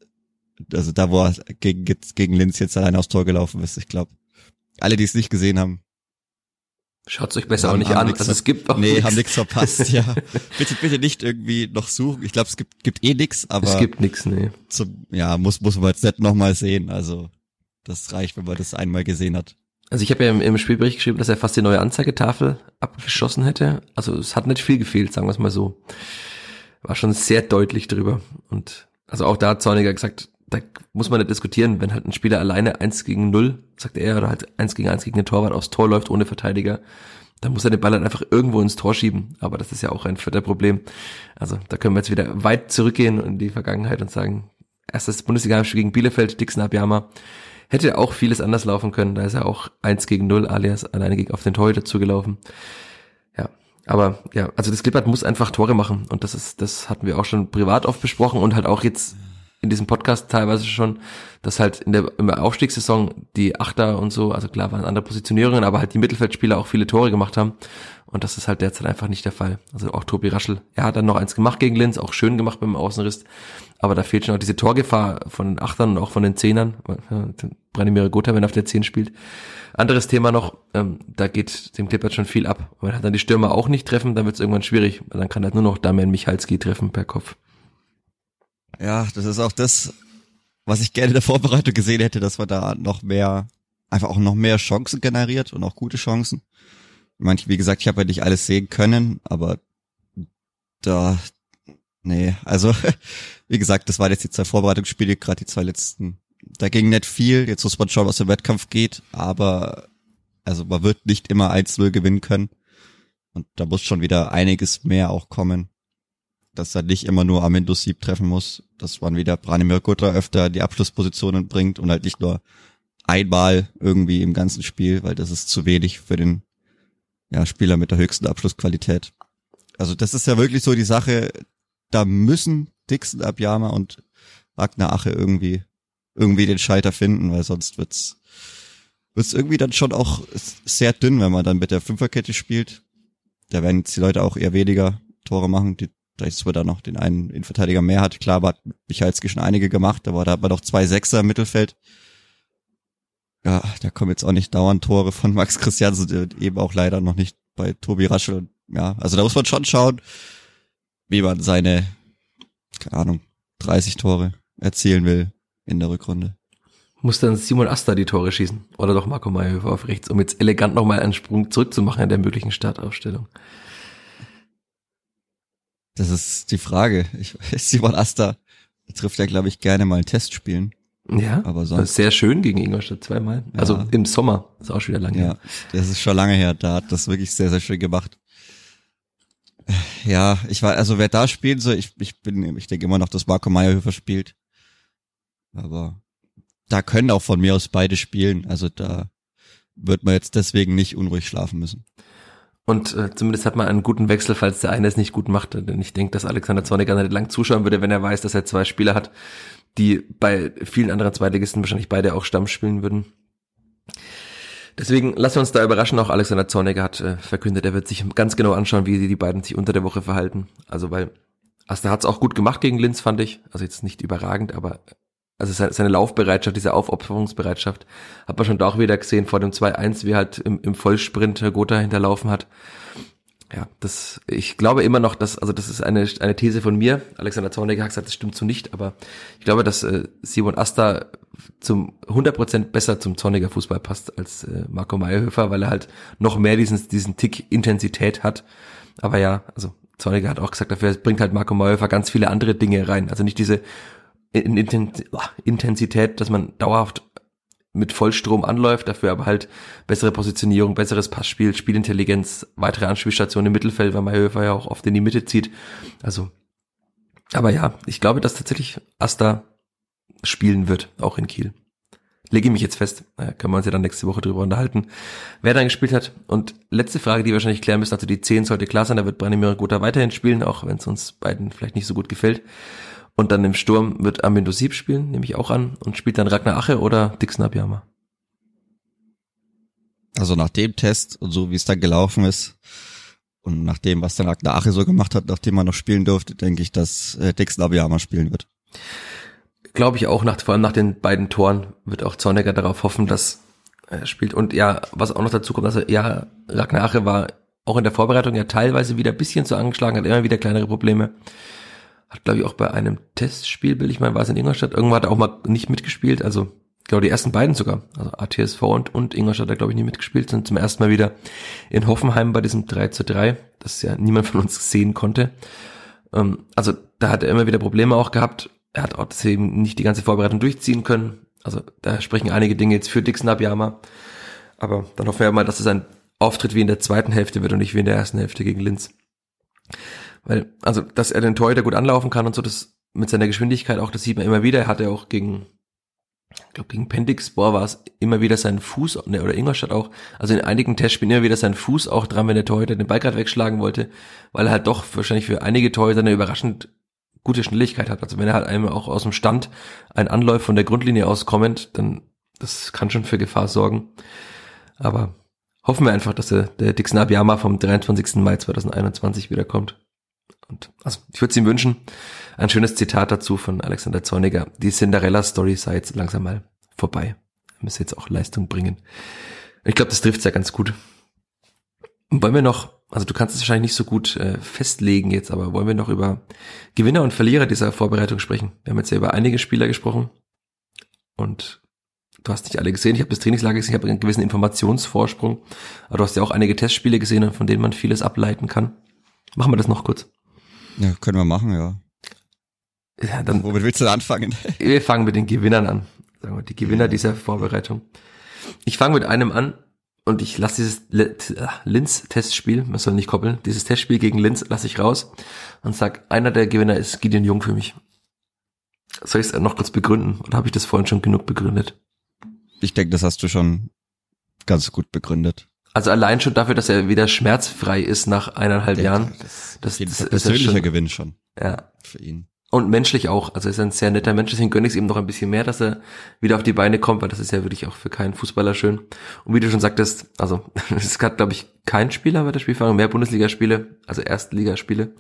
also da, wo er gegen, gegen Linz jetzt allein aufs Tor gelaufen ist, ich glaube, alle, die es nicht gesehen haben, Schaut's euch besser haben, auch nicht an. Also es gibt auch Nee, nix. haben nichts verpasst, ja. bitte, bitte nicht irgendwie noch suchen. Ich glaube, es gibt, gibt eh nix, aber. Es gibt nix, nee. Zum, ja, muss, muss man jetzt nicht nochmal sehen. Also, das reicht, wenn man das einmal gesehen hat. Also ich habe ja im, im Spielbericht geschrieben, dass er fast die neue Anzeigetafel abgeschossen hätte. Also es hat nicht viel gefehlt, sagen wir es mal so war schon sehr deutlich drüber. Und also auch da hat Zorniger gesagt, da muss man nicht diskutieren, wenn halt ein Spieler alleine eins gegen null, sagt er, oder halt eins gegen eins gegen den Torwart aufs Tor läuft ohne Verteidiger, dann muss er den Ball halt einfach irgendwo ins Tor schieben. Aber das ist ja auch ein vierter Problem. Also da können wir jetzt wieder weit zurückgehen in die Vergangenheit und sagen, erstes Bundesliga-Spiel gegen Bielefeld, Dixon Abiyama, hätte auch vieles anders laufen können. Da ist er auch eins gegen null alias alleine gegen auf den Torhüter zugelaufen. Aber ja, also das Klippert muss einfach Tore machen und das ist, das hatten wir auch schon privat oft besprochen und halt auch jetzt in diesem Podcast teilweise schon, dass halt in der, in der Aufstiegssaison die Achter und so, also klar waren andere Positionierungen, aber halt die Mittelfeldspieler auch viele Tore gemacht haben und das ist halt derzeit einfach nicht der Fall. Also auch Tobi Raschel, er hat dann noch eins gemacht gegen Linz, auch schön gemacht beim Außenriss, aber da fehlt schon auch diese Torgefahr von den Achtern und auch von den Zehnern. Branimir Gotha, wenn er auf der Zehn spielt. Anderes Thema noch, ähm, da geht dem Clippert schon viel ab. Weil dann die Stürmer auch nicht treffen, dann wird es irgendwann schwierig. Dann kann halt nur noch Damian Michalski treffen per Kopf. Ja, das ist auch das, was ich gerne in der Vorbereitung gesehen hätte, dass man da noch mehr, einfach auch noch mehr Chancen generiert und auch gute Chancen. Manche, wie gesagt, ich habe ja nicht alles sehen können, aber da Nee, also wie gesagt, das waren jetzt die zwei Vorbereitungsspiele, gerade die zwei letzten. Da ging nicht viel. Jetzt muss man schauen, was im Wettkampf geht. Aber also man wird nicht immer 1-0 gewinnen können. Und da muss schon wieder einiges mehr auch kommen. Dass er nicht immer nur Amendo Sieb treffen muss, dass man wieder Branimir Gutra öfter die Abschlusspositionen bringt und halt nicht nur einmal irgendwie im ganzen Spiel, weil das ist zu wenig für den ja, Spieler mit der höchsten Abschlussqualität. Also das ist ja wirklich so die Sache, da müssen Dixon Abjama und Ragnar Ache irgendwie irgendwie den Schalter finden, weil sonst wird's wird's irgendwie dann schon auch sehr dünn, wenn man dann mit der Fünferkette spielt. Da werden jetzt die Leute auch eher weniger Tore machen, die da noch den einen Innenverteidiger mehr hat. Klar, hat Michalski schon einige gemacht, aber da hat man noch zwei Sechser im Mittelfeld. Ja, da kommen jetzt auch nicht dauernd Tore von Max Christiansen, eben auch leider noch nicht bei Tobi Raschel. Ja, also da muss man schon schauen, wie man seine, keine Ahnung, 30 Tore erzielen will in der Rückrunde. Muss dann Simon Asta die Tore schießen oder doch Marco Mayhöfer auf rechts, um jetzt elegant nochmal einen Sprung zurückzumachen in der möglichen Startaufstellung? Das ist die Frage. Ich, Simon Asta trifft ja, glaube ich, gerne mal ein Test spielen. Ja, aber sonst. Sehr schön gegen Ingolstadt zweimal. Ja. Also im Sommer, ist auch schon wieder lange ja, her. Das ist schon lange her. Da hat das wirklich sehr, sehr schön gemacht. Ja, ich war, also wer da spielt, so, ich, ich bin, ich denke immer noch, dass Marco Meyerhöfer spielt. Aber da können auch von mir aus beide spielen. Also da wird man jetzt deswegen nicht unruhig schlafen müssen. Und äh, zumindest hat man einen guten Wechsel, falls der eine es nicht gut macht. Denn ich denke, dass Alexander Zorniger nicht lang zuschauen würde, wenn er weiß, dass er zwei Spieler hat, die bei vielen anderen Zweitligisten wahrscheinlich beide auch Stamm spielen würden. Deswegen lassen wir uns da überraschen. Auch Alexander Zorniger hat äh, verkündet, er wird sich ganz genau anschauen, wie die beiden sich unter der Woche verhalten. Also weil Asta hat es auch gut gemacht gegen Linz, fand ich. Also jetzt nicht überragend, aber also seine Laufbereitschaft, diese Aufopferungsbereitschaft, hat man schon da auch wieder gesehen vor dem 2-1, wie halt im, im Vollsprint Gotha hinterlaufen hat. Ja, das, ich glaube immer noch, dass, also das ist eine, eine These von mir. Alexander Zorniger hat gesagt, das stimmt so nicht, aber ich glaube, dass äh, Simon Asta zum 100% besser zum Zorniger Fußball passt als äh, Marco Meyerhöfer, weil er halt noch mehr diesen, diesen Tick Intensität hat. Aber ja, also Zorniger hat auch gesagt, dafür bringt halt Marco Meyerhöfer ganz viele andere Dinge rein. Also nicht diese Intensität, dass man dauerhaft mit Vollstrom anläuft, dafür aber halt bessere Positionierung, besseres Passspiel, Spielintelligenz, weitere Anspielstationen im Mittelfeld, weil Mayhöfer ja auch oft in die Mitte zieht. Also, aber ja, ich glaube, dass tatsächlich Asta spielen wird, auch in Kiel. Lege ich mich jetzt fest, naja, können wir uns ja dann nächste Woche drüber unterhalten, wer dann gespielt hat. Und letzte Frage, die wir wahrscheinlich klären müssen, also die 10 sollte klar sein, da wird Branimir Gotha weiterhin spielen, auch wenn es uns beiden vielleicht nicht so gut gefällt. Und dann im Sturm wird Armindo Sieb spielen, nehme ich auch an, und spielt dann Ragnar Ache oder Dixon Abiyama. Also nach dem Test und so wie es dann gelaufen ist und nach dem, was dann Ragnar Ache so gemacht hat, nachdem er noch spielen durfte, denke ich, dass äh, Dixon Abiyama spielen wird. Glaube ich auch, nach, vor allem nach den beiden Toren wird auch Zornecker darauf hoffen, dass er spielt. Und ja, was auch noch dazu kommt, also ja, Ragnar Ache war auch in der Vorbereitung ja teilweise wieder ein bisschen zu angeschlagen, hat immer wieder kleinere Probleme hat glaube ich auch bei einem Testspiel, will ich mal, war es in Ingolstadt, irgendwann hat er auch mal nicht mitgespielt, also glaube die ersten beiden sogar, also ATSV und, und Ingolstadt hat glaube ich nie mitgespielt, sind zum ersten Mal wieder in Hoffenheim bei diesem 3 zu 3, das ja niemand von uns sehen konnte. Ähm, also da hat er immer wieder Probleme auch gehabt, er hat auch deswegen nicht die ganze Vorbereitung durchziehen können, also da sprechen einige Dinge jetzt für Dixon Abiyama, aber dann hoffen wir mal, dass es ein Auftritt wie in der zweiten Hälfte wird und nicht wie in der ersten Hälfte gegen Linz. Weil, also, dass er den Torhüter gut anlaufen kann und so, das mit seiner Geschwindigkeit auch, das sieht man immer wieder. Er hatte auch gegen, ich glaube, gegen Pendixbor war es immer wieder sein Fuß, ne, oder Ingolstadt auch, also in einigen Testspielen immer wieder sein Fuß auch dran, wenn der Torhüter den Ball gerade wegschlagen wollte, weil er halt doch wahrscheinlich für einige Torhüter eine überraschend gute Schnelligkeit hat. Also wenn er halt einmal auch aus dem Stand ein Anläufer von der Grundlinie aus kommend, dann das kann schon für Gefahr sorgen. Aber hoffen wir einfach, dass der, der Dixon Abiyama vom 23. Mai 2021 wiederkommt. Und also ich würde es ihm wünschen. Ein schönes Zitat dazu von Alexander Zorniger. Die Cinderella-Story sei jetzt langsam mal vorbei. Er müsse jetzt auch Leistung bringen. Ich glaube, das trifft ja ganz gut. wollen wir noch, also du kannst es wahrscheinlich nicht so gut äh, festlegen jetzt, aber wollen wir noch über Gewinner und Verlierer dieser Vorbereitung sprechen? Wir haben jetzt ja über einige Spieler gesprochen und du hast nicht alle gesehen. Ich habe das Trainingslager gesehen, ich habe einen gewissen Informationsvorsprung, aber du hast ja auch einige Testspiele gesehen, von denen man vieles ableiten kann. Machen wir das noch kurz. Ja, können wir machen, ja. Ja, dann, Womit willst du anfangen? wir fangen mit den Gewinnern an. Sagen wir, die Gewinner dieser Vorbereitung. Ich fange mit einem an und ich lasse dieses äh, Linz-Testspiel, man soll nicht koppeln, dieses Testspiel gegen Linz lasse ich raus und sag, einer der Gewinner ist Gideon Jung für mich. Soll ich es noch kurz begründen oder habe ich das vorhin schon genug begründet? Ich denke, das hast du schon ganz gut begründet. Also allein schon dafür, dass er wieder schmerzfrei ist nach eineinhalb Jahren. Das, Das- das, ist persönlicher schon- Gewinn schon Ja. für ihn. Und menschlich auch. Also er ist ein sehr netter Mensch, deswegen gönne ich es ihm noch ein bisschen mehr, dass er wieder auf die Beine kommt, weil das ist ja wirklich auch für keinen Fußballer schön. Und wie du schon sagtest, also es hat, glaube ich, kein Spieler bei der Spielfang, mehr Bundesligaspiele, also Erstligaspiele,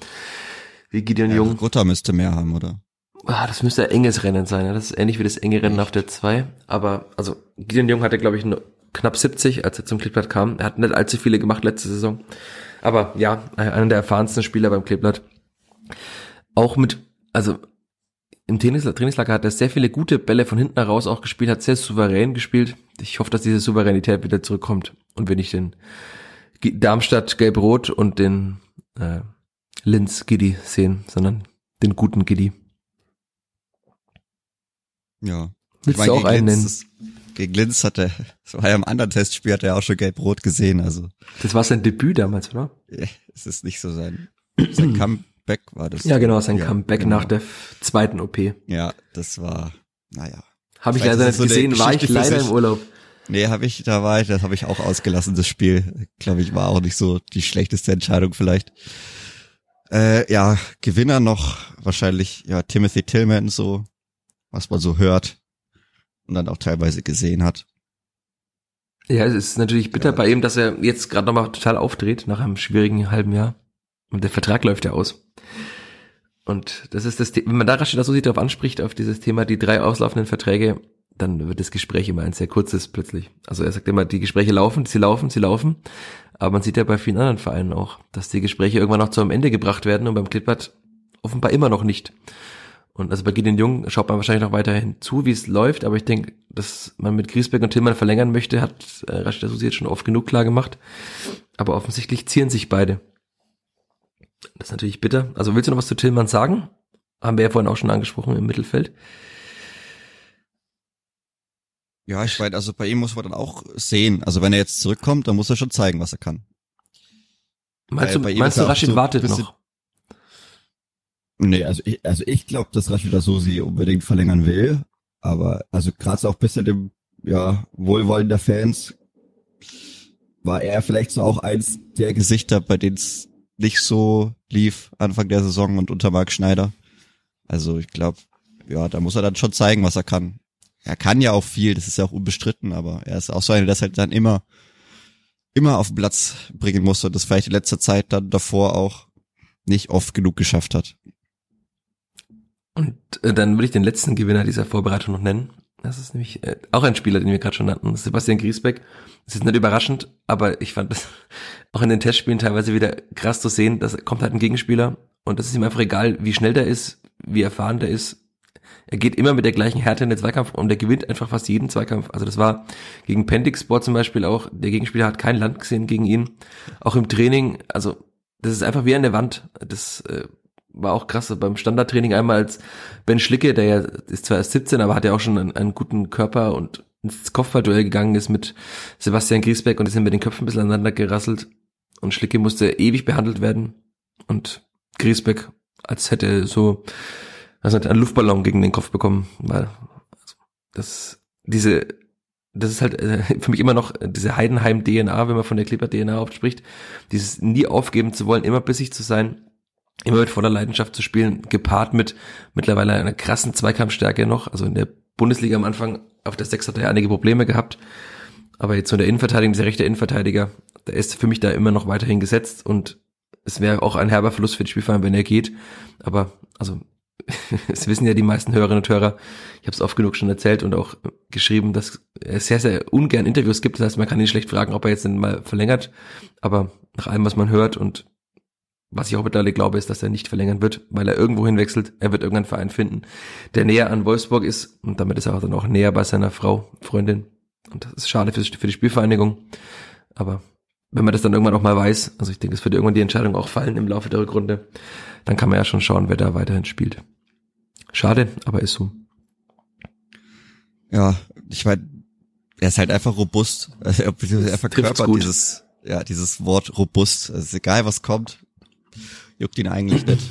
wie Gideon Ja, Jung. Gotha müsste mehr haben, oder? Ah, das müsste ein enges Rennen sein. Ja? Das ist ähnlich wie das enge Rennen auf der 2. Aber also Gideon Jung hatte, glaube ich, knapp 70, als er zum Kleeblatt kam. Er hat nicht allzu viele gemacht letzte Saison. Aber ja, einer der erfahrensten Spieler beim Kleeblatt. Auch mit, also im Trainings Trainingslager hat er sehr viele gute Bälle von hinten heraus auch gespielt, hat sehr souverän gespielt. Ich hoffe, dass diese Souveränität wieder zurückkommt und wir nicht den Darmstadt Gelb-Rot und den äh, Linz Giddy sehen, sondern den guten Giddy. Ja. Willst Ich du auch einen nennen? Linz, ist- gegen Linz hat er, das war ja im anderen Testspiel, hat er auch schon gelb-rot gesehen, also Das war sein Debüt damals, oder? äh, es ist nicht so sein, sein Comeback war das. Ja, genau, sein Ja, Comeback genau. nach der zweiten OP. Ja, das war, naja. Habe ich leider nicht so gesehen, war ich leider im Urlaub. Nee, habe ich, da war ich, das habe ich auch ausgelassen, das Spiel. Glaube ich, war auch nicht so die schlechteste Entscheidung vielleicht. Äh, ja, Gewinner noch wahrscheinlich, ja, Timothy Tillman, so, was man so hört und dann auch teilweise gesehen hat. Ja, es ist natürlich bitter Ja. bei ihm, dass er jetzt gerade nochmal total aufdreht nach einem schwierigen halben Jahr. Und der Vertrag läuft ja aus. Und das ist das, The- wenn man da rasch so sich darauf anspricht, auf dieses Thema, die drei auslaufenden Verträge, dann wird das Gespräch immer ein sehr kurzes plötzlich. Also er sagt immer, die Gespräche laufen, sie laufen, sie laufen. Aber man sieht ja bei vielen anderen Vereinen auch, dass die Gespräche irgendwann noch zu einem Ende gebracht werden und beim Klippert offenbar immer noch nicht. Und also bei Gideon Jung schaut man wahrscheinlich noch weiterhin zu, wie es läuft, aber ich denke, dass man mit Griesbeck und Tillmann verlängern möchte, hat äh, Rashid Susi jetzt schon oft genug klar gemacht. Aber offensichtlich zieren sich beide. Das ist natürlich bitter. Also willst du noch was zu Tillmann sagen? Haben wir ja vorhin auch schon angesprochen im Mittelfeld. Ja, ich meine, also bei ihm muss man dann auch sehen. Also wenn er jetzt zurückkommt, dann muss er schon zeigen, was er kann. Meinst Weil du, meinst du Rashid wartet noch? Nee, also ich, also ich glaube, dass Rashida Susi unbedingt verlängern will. Aber also gerade auch bisschen dem ja, Wohlwollen der Fans war er vielleicht so auch eins Der Gesichter, bei denen es nicht so lief Anfang der Saison und unter Marc Schneider. Also ich glaube, ja, da muss er dann schon zeigen, was er kann. Er kann ja auch viel, das ist ja auch unbestritten, aber er ist auch so einer, der es halt dann immer, immer auf den Platz bringen muss und das vielleicht in letzter Zeit dann davor auch nicht oft genug geschafft hat. Und äh, dann würde ich den letzten Gewinner dieser Vorbereitung noch nennen. Das ist nämlich äh, auch ein Spieler, den wir gerade schon nannten, Sebastian Griesbeck. Das ist nicht überraschend, aber ich fand das auch in den Testspielen teilweise wieder krass zu sehen, dass kommt halt ein Gegenspieler und das ist ihm einfach egal, wie schnell der ist, wie erfahren der ist. Er geht immer mit der gleichen Härte in den Zweikampf und er gewinnt einfach fast jeden Zweikampf. Also das war gegen Pendixsport zum Beispiel auch, der Gegenspieler hat kein Land gesehen gegen ihn. Auch im Training, also das ist einfach wie an der Wand. Das äh, war auch krass beim Standardtraining einmal als Ben Schlicke, der ja ist zwar erst 17, aber hat ja auch schon einen, einen guten Körper und ins Kopfballduell gegangen ist mit Sebastian Griesbeck und die sind mit den Köpfen ein bisschen aneinander gerasselt. Und Schlicke musste ewig behandelt werden. Und Griesbeck als hätte so also einen Luftballon gegen den Kopf bekommen, weil also, das diese das ist halt äh, für mich immer noch diese Heidenheim-DNA, wenn man von der Kleber-DNA oft spricht, dieses nie aufgeben zu wollen, immer bissig zu sein, immer mit voller Leidenschaft zu spielen, gepaart mit mittlerweile einer krassen Zweikampfstärke noch. Also in der Bundesliga am Anfang auf der Sechs hat er einige Probleme gehabt. Aber jetzt so in der Innenverteidigung, dieser rechte Innenverteidiger, der ist für mich da immer noch weiterhin gesetzt und es wäre auch ein herber Verlust für die Spielverein, wenn er geht. Aber also es wissen ja die meisten Hörerinnen und Hörer, ich habe es oft genug schon erzählt und auch geschrieben, dass es sehr, sehr ungern Interviews gibt. Das heißt, man kann ihn schlecht fragen, ob er jetzt denn mal verlängert. Aber nach allem, was man hört und was ich auch mittlerweile glaube, ist, dass er nicht verlängern wird, weil er irgendwo hinwechselt. Er wird irgendeinen Verein finden, der näher an Wolfsburg ist und damit ist er auch dann auch näher bei seiner Frau, Freundin. Und das ist schade für, für die Spielvereinigung. Aber wenn man das dann irgendwann auch mal weiß, also ich denke, es wird irgendwann die Entscheidung auch fallen im Laufe der Rückrunde, dann kann man ja schon schauen, wer da weiterhin spielt. Schade, aber ist so. Ja, ich meine, er ist halt einfach robust. Er, er verkörpert gut. dieses, ja, dieses Wort robust. Also ist egal, was kommt, juckt ihn eigentlich nicht.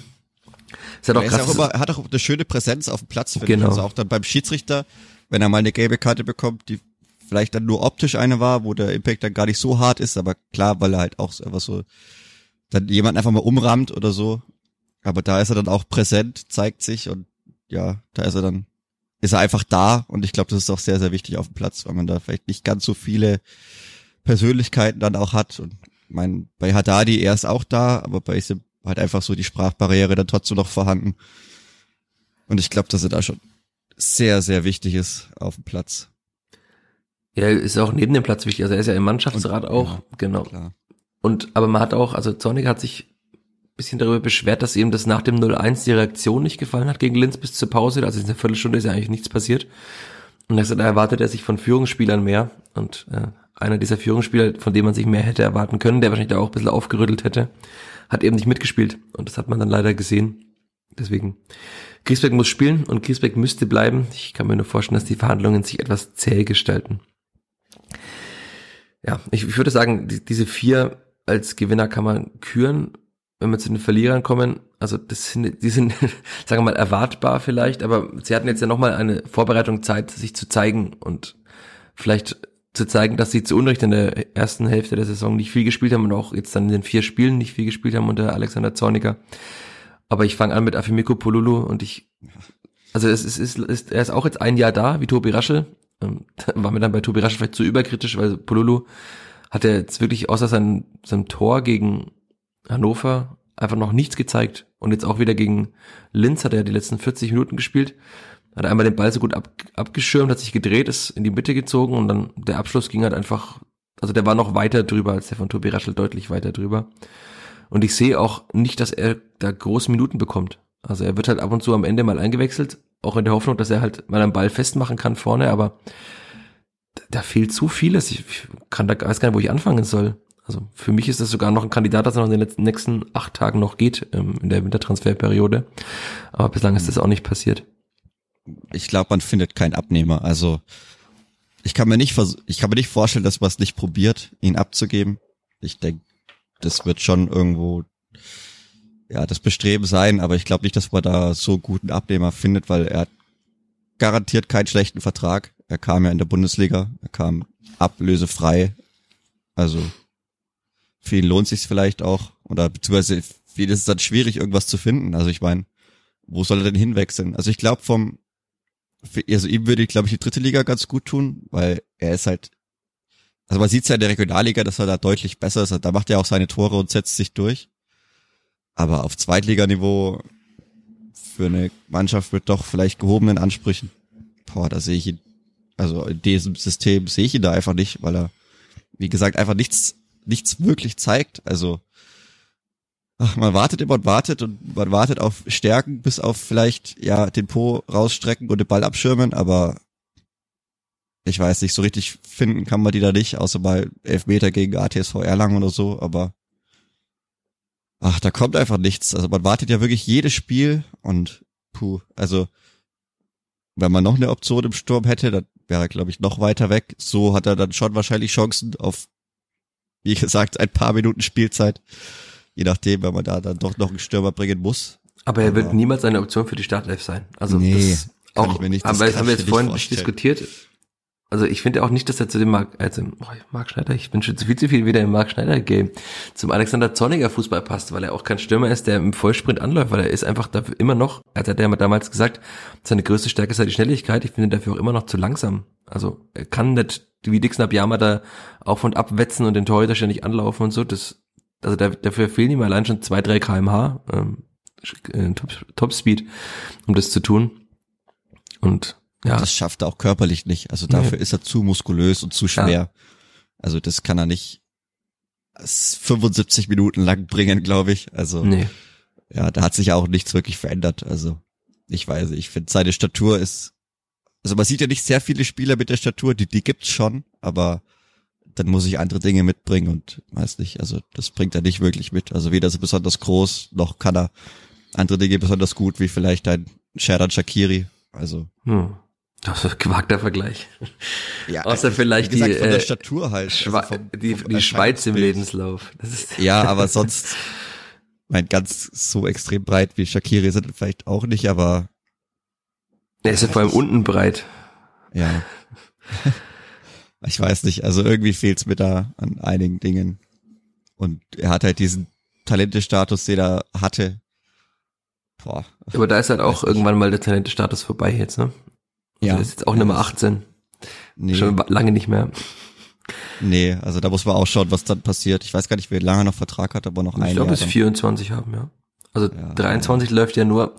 Ist er ist krass, auch immer, er hat auch eine schöne Präsenz auf dem Platz, finde Genau. ich. Also auch dann beim Schiedsrichter, wenn er mal eine gelbe Karte bekommt, die vielleicht dann nur optisch eine war, wo der Impact dann gar nicht so hart ist, aber klar, weil er halt auch einfach so dann jemand einfach mal umrammt oder so. Aber da ist er dann auch präsent, zeigt sich und ja, da ist er dann, ist er einfach da und ich glaube, das ist auch sehr, sehr wichtig auf dem Platz, weil man da vielleicht nicht ganz so viele Persönlichkeiten dann auch hat. Und mein, bei Haddadi, er ist auch da, aber bei halt einfach so die Sprachbarriere dann trotzdem noch vorhanden. Und ich glaube, dass er da schon sehr, sehr wichtig ist auf dem Platz. Ja, ist auch neben dem Platz wichtig. Also er ist ja im Mannschaftsrat Und- auch, ja, genau. Klar. Und aber man hat auch, also Zornig hat sich ein bisschen darüber beschwert, dass ihm das nach dem 0-1 die Reaktion nicht gefallen hat gegen Linz bis zur Pause. Also in der Viertelstunde ist ja eigentlich nichts passiert. Und er gesagt, da erwartet er sich von Führungsspielern mehr. Und äh, einer dieser Führungsspieler, von dem man sich mehr hätte erwarten können, der wahrscheinlich da auch ein bisschen aufgerüttelt hätte, hat eben nicht mitgespielt. Und das hat man dann leider gesehen. Deswegen, Griesbeck muss spielen und Griesbeck müsste bleiben. Ich kann mir nur vorstellen, dass die Verhandlungen sich etwas zäh gestalten. Ja, ich, ich würde sagen, die, diese vier als Gewinner kann man küren. Wenn wir zu den Verlierern kommen, also das sind, die sind, sagen wir mal, erwartbar vielleicht, aber sie hatten jetzt ja nochmal eine Vorbereitung Zeit, sich zu zeigen und vielleicht zu zeigen, dass sie zu Unrecht in der ersten Hälfte der Saison nicht viel gespielt haben und auch jetzt dann in den vier Spielen nicht viel gespielt haben unter Alexander Zorniger. Aber ich fange an mit Afimiko Polulu und ich, also es ist, ist, ist, er ist auch jetzt ein Jahr da, wie Tobi Raschel. Ähm, war mir dann bei Tobi Raschel vielleicht zu überkritisch, weil Polulu hat er jetzt wirklich außer seinem, seinem Tor gegen Hannover einfach noch nichts gezeigt. Und jetzt auch wieder gegen Linz hat er die letzten 40 Minuten gespielt. Hat einmal den Ball so gut ab, abgeschirmt, hat sich gedreht, ist in die Mitte gezogen und dann der Abschluss ging halt einfach, also der war noch weiter drüber als der von Tobi Raschel, deutlich weiter drüber. Und ich sehe auch nicht, dass er da große Minuten bekommt. Also er wird halt ab und zu am Ende mal eingewechselt, auch in der Hoffnung, dass er halt mal einen Ball festmachen kann vorne, aber da- fehlt zu vieles. Ich ich kann da weiß gar nicht, wo ich anfangen soll. Also für mich ist das sogar noch ein Kandidat, dass er noch in den letzten, nächsten acht Tagen noch geht ähm, in der Wintertransferperiode. Aber bislang ist das auch nicht passiert. Ich glaube, man findet keinen Abnehmer. Also ich kann mir nicht ich kann mir nicht vorstellen, dass man es nicht probiert, ihn abzugeben. Ich denke, das wird schon irgendwo ja das Bestreben sein, aber ich glaube nicht, dass man da so guten Abnehmer findet, weil er garantiert keinen schlechten Vertrag. Er kam ja in der Bundesliga, er kam ablösefrei. Also für ihn lohnt sich's vielleicht auch oder beziehungsweise für ihn ist es dann schwierig, irgendwas zu finden. Also ich meine, wo soll er denn hinwechseln? Also ich glaube vom also ihm würde ich, glaube ich, die dritte Liga ganz gut tun, weil er ist halt, also man sieht's ja in der Regionalliga, dass er da deutlich besser ist. Da macht er auch seine Tore und setzt sich durch. Aber auf Zweitliganiveau für eine Mannschaft mit doch vielleicht gehobenen Ansprüchen, boah, da sehe ich ihn, also in diesem System sehe ich ihn da einfach nicht, weil er, wie gesagt, einfach nichts, nichts wirklich zeigt. Also ach, man wartet immer und wartet und man wartet auf Stärken, bis auf vielleicht ja den Po rausstrecken und den Ball abschirmen, aber ich weiß nicht, so richtig finden kann man die da nicht, außer mal Elfmeter gegen ATSV Erlangen oder so, aber ach, da kommt einfach nichts. Also man wartet ja wirklich jedes Spiel und puh, also wenn man noch eine Option im Sturm hätte, dann wäre er, glaube ich, noch weiter weg. So hat er dann schon wahrscheinlich Chancen auf, wie gesagt, ein paar Minuten Spielzeit. Je nachdem, wenn man da dann doch noch einen Stürmer bringen muss. Aber er wird Aber- niemals eine Option für die Startelf sein. Also Nee, das auch, nicht- aber das das kann haben wir jetzt vorhin nicht vorstellen. diskutiert. Also ich finde auch nicht, dass er zu dem Mark, also oh, Mark Schneider, ich bin schon zu viel zu viel wieder im Mark Schneider Game, zum Alexander Zorniger Fußball passt, weil er auch kein Stürmer ist, der im Vollsprint anläuft, weil er ist einfach dafür immer noch, als hat er damals gesagt, seine größte Stärke sei die Schnelligkeit. Ich finde ihn dafür auch immer noch zu langsam. Also er kann nicht wie Dixon Abiyama da auf und ab wetzen und den Torhüter ständig anlaufen und so. Das, also da, dafür fehlen ihm allein schon zwei, drei kmh ähm, äh, Top, Top Speed, um das zu tun. Und ja, Das schafft er auch körperlich nicht. Also dafür ist er zu muskulös und zu schwer. Also das kann er nicht 75 Minuten lang bringen, glaube ich. Also nee. ja, da hat sich ja auch nichts wirklich verändert. Also ich weiß, ich finde seine Statur ist, also man sieht ja nicht sehr viele Spieler mit der Statur, die, die gibt's schon, aber dann muss ich andere Dinge mitbringen und weiß nicht, also das bringt er nicht wirklich mit. Also weder ist er besonders groß, noch kann er andere Dinge besonders gut, wie vielleicht ein Sherdan Shakiri. Also. Hm. Das ist ein gewagter Vergleich. Ja, Außer vielleicht gesagt, die, von der äh, Statur halt. Schwa also vom- die, vom die Schweiz im. Lebenslauf. Ja, aber sonst, mein ganz so extrem breit wie Shakiri sind vielleicht auch nicht, aber er ist ja vor allem unten breit. ja. ich weiß nicht, also irgendwie fehlt's mir da an einigen Dingen. Und er hat halt diesen Talentestatus, den er hatte. Boah. Aber da ist halt auch irgendwann mal der Talentestatus vorbei jetzt, ne? Ja. Also ist jetzt auch Nummer 18. Nee, Schon lange nicht mehr. nee, also da muss man auch schauen, was dann passiert. Ich weiß gar nicht, wie lange er noch Vertrag hat, aber noch ein Ich glaube, bis dann. 24 haben, ja. Also Ja. 23 läuft ja nur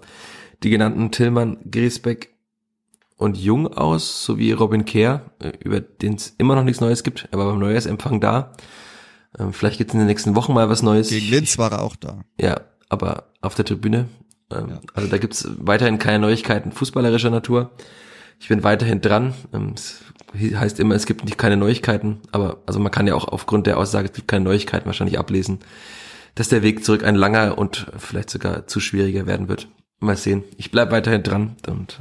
die genannten Tillmann, Griesbeck und Jung aus, sowie Robin Kehr, äh, über den es immer noch nichts Neues gibt. Er war beim Neujahrsempfang da. Ähm, Vielleicht gibt es in den nächsten Wochen mal was Neues. Gegen Linz war er auch da. Ja, aber auf der Tribüne. Ähm, Ja. Also da gibt's weiterhin keine Neuigkeiten fußballerischer Natur. Ich bin weiterhin dran. Ähm, Es heißt immer, es gibt nicht keine Neuigkeiten, aber also man kann ja auch aufgrund der Aussage, es gibt keine Neuigkeiten, wahrscheinlich ablesen, dass der Weg zurück ein langer und vielleicht sogar zu schwieriger werden wird. Mal sehen. Ich bleib weiterhin dran. Und,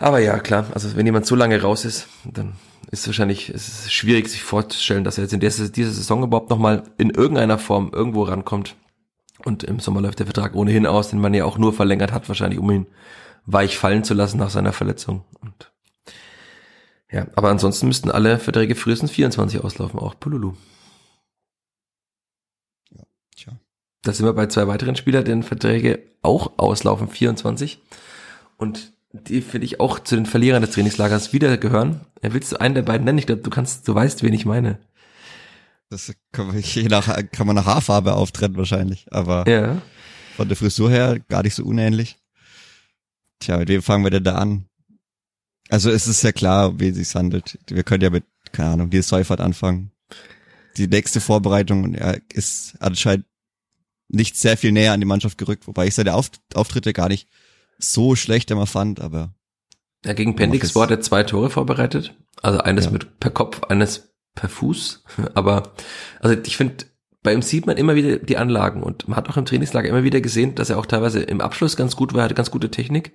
aber ja, klar, also wenn jemand so lange raus ist, dann ist wahrscheinlich es ist schwierig, sich vorzustellen, dass er jetzt in dieser, dieser Saison überhaupt nochmal in irgendeiner Form irgendwo rankommt. Und im Sommer läuft der Vertrag ohnehin aus, den man ja auch nur verlängert hat, wahrscheinlich um ihn weich fallen zu lassen nach seiner Verletzung. Und ja, aber ansonsten müssten alle Verträge frühestens 24 auslaufen, auch Pululu. Tja. Da sind wir bei zwei weiteren Spielern, deren Verträge auch auslaufen, 24. Und die finde ich auch zu den Verlierern des Trainingslagers wieder gehören. Willst du einen der beiden nennen? Ich glaube, du kannst, du weißt, wen ich meine. Das kann man, je nach, kann man nach Haarfarbe auftrennen wahrscheinlich, aber Ja. von der Frisur her gar nicht so unähnlich. Tja, mit wem fangen wir denn da an? Also es ist ja klar, um wen es sich handelt. Wir können ja mit, keine Ahnung, Nils Seufert anfangen. Die nächste Vorbereitung und er ist anscheinend nicht sehr viel näher an die Mannschaft gerückt, wobei ich seine Auf Auftritte gar nicht so schlecht immer fand, aber Ja, gegen Pendix er zwei Tore vorbereitet. Also eines Ja. mit per Kopf, eines per Fuß. Aber also ich finde, bei ihm sieht man immer wieder die Anlagen und man hat auch im Trainingslager immer wieder gesehen, dass er auch teilweise im Abschluss ganz gut war, hatte ganz gute Technik.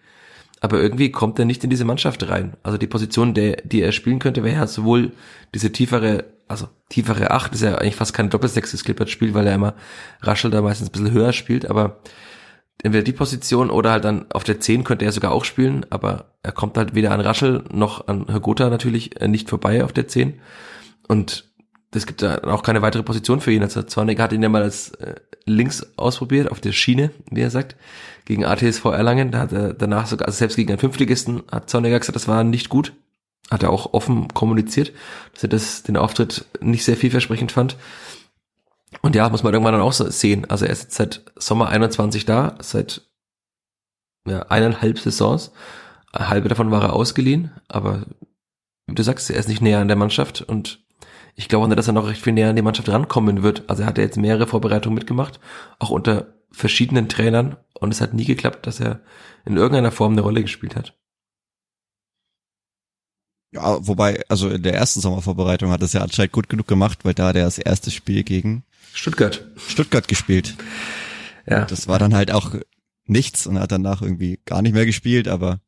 Aber irgendwie kommt er nicht in diese Mannschaft rein. Also die Position, der, die er spielen könnte, wäre ja sowohl diese tiefere, also tiefere Acht, ist ja eigentlich fast kein Doppelsechs, das Clippert spielt, weil er immer Raschel da meistens ein bisschen höher spielt, aber entweder die Position oder halt dann auf der 10 könnte er sogar auch spielen, aber er kommt halt weder an Raschel noch an Hagota natürlich äh, nicht vorbei auf der 10. Und es gibt da auch keine weitere Position für ihn. Also Zornig hat ihn ja mal als äh, links ausprobiert, auf der Schiene, wie er sagt, gegen ATSV Erlangen. Da hat er danach sogar, also selbst gegen einen Fünftligisten, hat Zorniger gesagt, das war nicht gut. Hat er auch offen kommuniziert, dass er das, den Auftritt nicht sehr vielversprechend fand. Und ja, muss man irgendwann dann auch sehen. Also er ist jetzt seit Sommer 21 da, seit ja, eineinhalb Saisons. Eine halbe davon war er ausgeliehen, aber wie du sagst, er ist nicht näher an der Mannschaft und ich glaube nicht, dass er noch recht viel näher an die Mannschaft rankommen wird. Also er hat ja jetzt mehrere Vorbereitungen mitgemacht, auch unter verschiedenen Trainern und es hat nie geklappt, dass er in irgendeiner Form eine Rolle gespielt hat. ja, wobei, also in der ersten Sommervorbereitung hat es ja anscheinend gut genug gemacht, weil da hat er das erste Spiel gegen Stuttgart. Stuttgart gespielt. Ja, Das war dann halt auch nichts und hat danach irgendwie gar nicht mehr gespielt, aber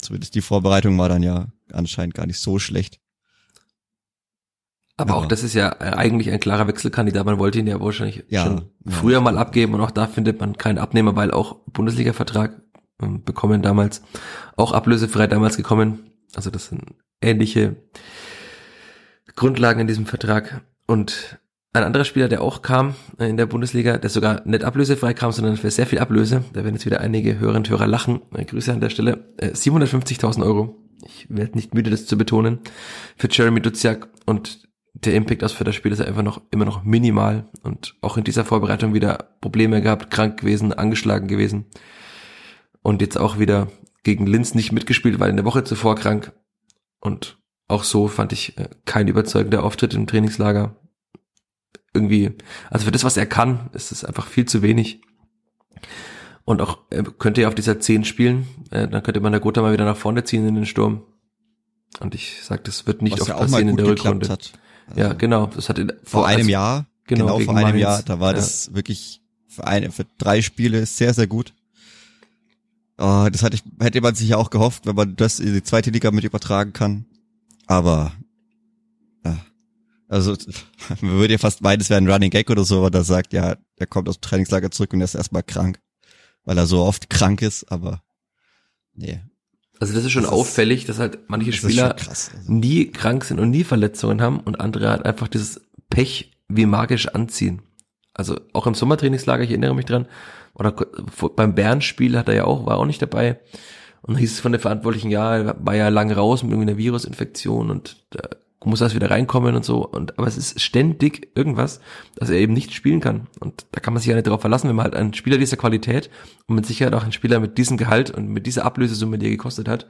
zumindest die Vorbereitung war dann ja anscheinend gar nicht so schlecht. aber auch aber- das ist ja eigentlich ein klarer Wechselkandidat. Man wollte ihn ja wahrscheinlich Ja, schon ja, früher mal abgeben und auch da findet man keinen Abnehmer, weil auch Bundesliga-Vertrag ähm, bekommen damals, auch ablösefrei damals gekommen. Also das sind ähnliche Grundlagen in diesem Vertrag. Und ein anderer Spieler, der auch kam äh, in der Bundesliga, der sogar nicht ablösefrei kam, sondern für sehr viel Ablöse, da werden jetzt wieder einige Hörerinnen und Hörer lachen. Äh, Grüße an der Stelle. Äh, 750.000 Euro. Ich werde nicht müde, das zu betonen. Für Jeremy Duziak und der Impact aus Spiel ist einfach noch immer noch minimal und auch in dieser Vorbereitung wieder Probleme gehabt, krank gewesen, angeschlagen gewesen und jetzt auch wieder gegen Linz nicht mitgespielt, weil in der Woche zuvor krank und auch so fand ich äh, kein überzeugender Auftritt im Trainingslager. Irgendwie, also für das, was er kann, ist es einfach viel zu wenig. Und auch er könnte ja auf dieser 10 spielen, äh, dann könnte man der Gotha mal wieder nach vorne ziehen in den Sturm. Und ich sag, das wird nicht was oft ja passieren in der Rückrunde. hat. Also Ja, genau. Das hat in, Vor einem also- Jahr, genau, genau, vor einem Mainz. Jahr, da war Ja. das wirklich für eine, für drei Spiele sehr, sehr gut. Oh, das hatte ich, hätte man sich ja auch gehofft, wenn man das in die zweite Liga mit übertragen kann. Aber ja. Also man würde ja fast meinen, es wäre ein Running Gag oder so, aber da sagt, ja, der kommt aus dem Trainingslager zurück und er ist erstmal krank. Weil er so oft krank ist, aber nee. Also das ist schon Das ist- auffällig, dass halt manche Das ist Spieler krass. Also, nie krank sind und nie Verletzungen haben und andere halt einfach dieses Pech wie magisch anziehen. Also auch im Sommertrainingslager, ich erinnere mich dran, oder beim Bärenspiel hat er ja auch, war auch nicht dabei. Und dann hieß es von der Verantwortlichen, ja, er war ja lange raus mit irgendwie einer Virusinfektion und da muss erst wieder reinkommen und so. Und aber es ist ständig irgendwas, dass er eben nicht spielen kann. Und da kann man sich ja nicht darauf verlassen, wenn man halt einen Spieler dieser Qualität und mit Sicherheit auch einen Spieler mit diesem Gehalt und mit dieser Ablösesumme, die er gekostet hat,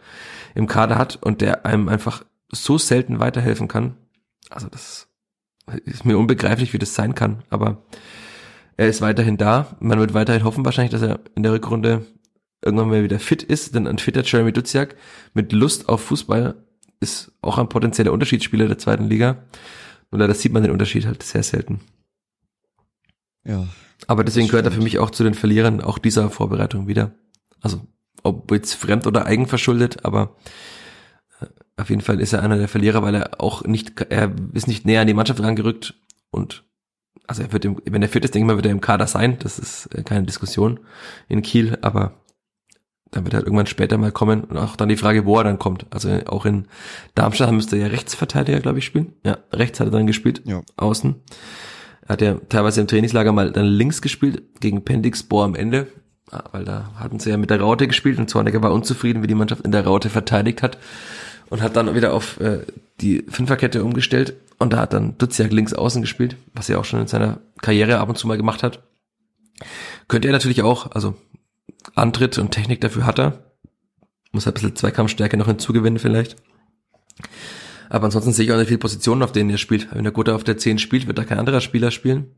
im Kader hat und der einem einfach so selten weiterhelfen kann. Also das ist mir unbegreiflich, wie das sein kann. Aber er ist weiterhin da. Man wird weiterhin hoffen wahrscheinlich, dass er in der Rückrunde irgendwann mal wieder fit ist, denn ein fitter Jeremy Duziak mit Lust auf Fußball ist auch ein potenzieller Unterschiedsspieler der zweiten Liga. Nur leider sieht man den Unterschied halt sehr selten. ja. Aber deswegen gehört er für mich auch zu den Verlierern auch dieser Vorbereitung wieder. Also ob jetzt fremd oder eigenverschuldet, aber äh, auf jeden Fall ist er einer der Verlierer, weil er auch nicht, er ist nicht näher an die Mannschaft rangerückt und also er wird im, wenn er fit ist, denke ich mal, wird er im Kader sein. Das ist äh, keine Diskussion in Kiel, aber dann wird er halt irgendwann später mal kommen und auch dann die Frage, wo er dann kommt. Also auch in Darmstadt müsste er ja Rechtsverteidiger, glaube ich, spielen. Ja, rechts hat er dann gespielt Ja. außen. Er hat ja teilweise im Trainingslager mal dann links gespielt, gegen Pendixbohr am Ende, Ah, weil da hatten sie ja mit der Raute gespielt und Zorniger war unzufrieden, wie die Mannschaft in der Raute verteidigt hat und hat dann wieder auf äh, die Fünferkette umgestellt und da hat dann Duziak links außen gespielt, was er auch schon in seiner Karriere ab und zu mal gemacht hat. Könnte er natürlich auch, also Antritt und Technik dafür hat er. Muss halt ein bisschen Zweikampfstärke noch hinzugewinnen vielleicht. Aber ansonsten sehe ich auch nicht viele Positionen, auf denen er spielt. Wenn der Gutter auf der 10 spielt, wird da kein anderer Spieler spielen.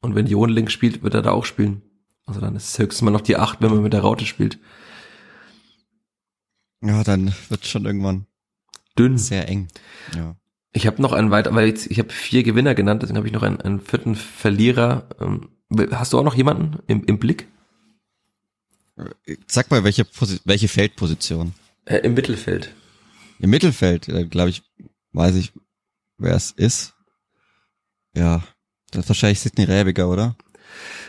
Und wenn Jon links spielt, wird er da auch spielen. Also dann ist es höchstens mal noch die 8, wenn man mit der Raute spielt. Ja, dann wird schon irgendwann Dünn. sehr eng. Ja. Ich habe noch einen weiter, weil jetzt, ich habe vier Gewinner genannt, deswegen habe ich noch einen, einen vierten Verlierer. Ähm, Hast du auch noch jemanden im, im Blick? Sag mal, welche, Posi welche Feldposition? Äh, Im Mittelfeld. Im Mittelfeld, glaube ich, weiß ich, wer es ist. Ja, das ist wahrscheinlich Sidney Rebiger, oder?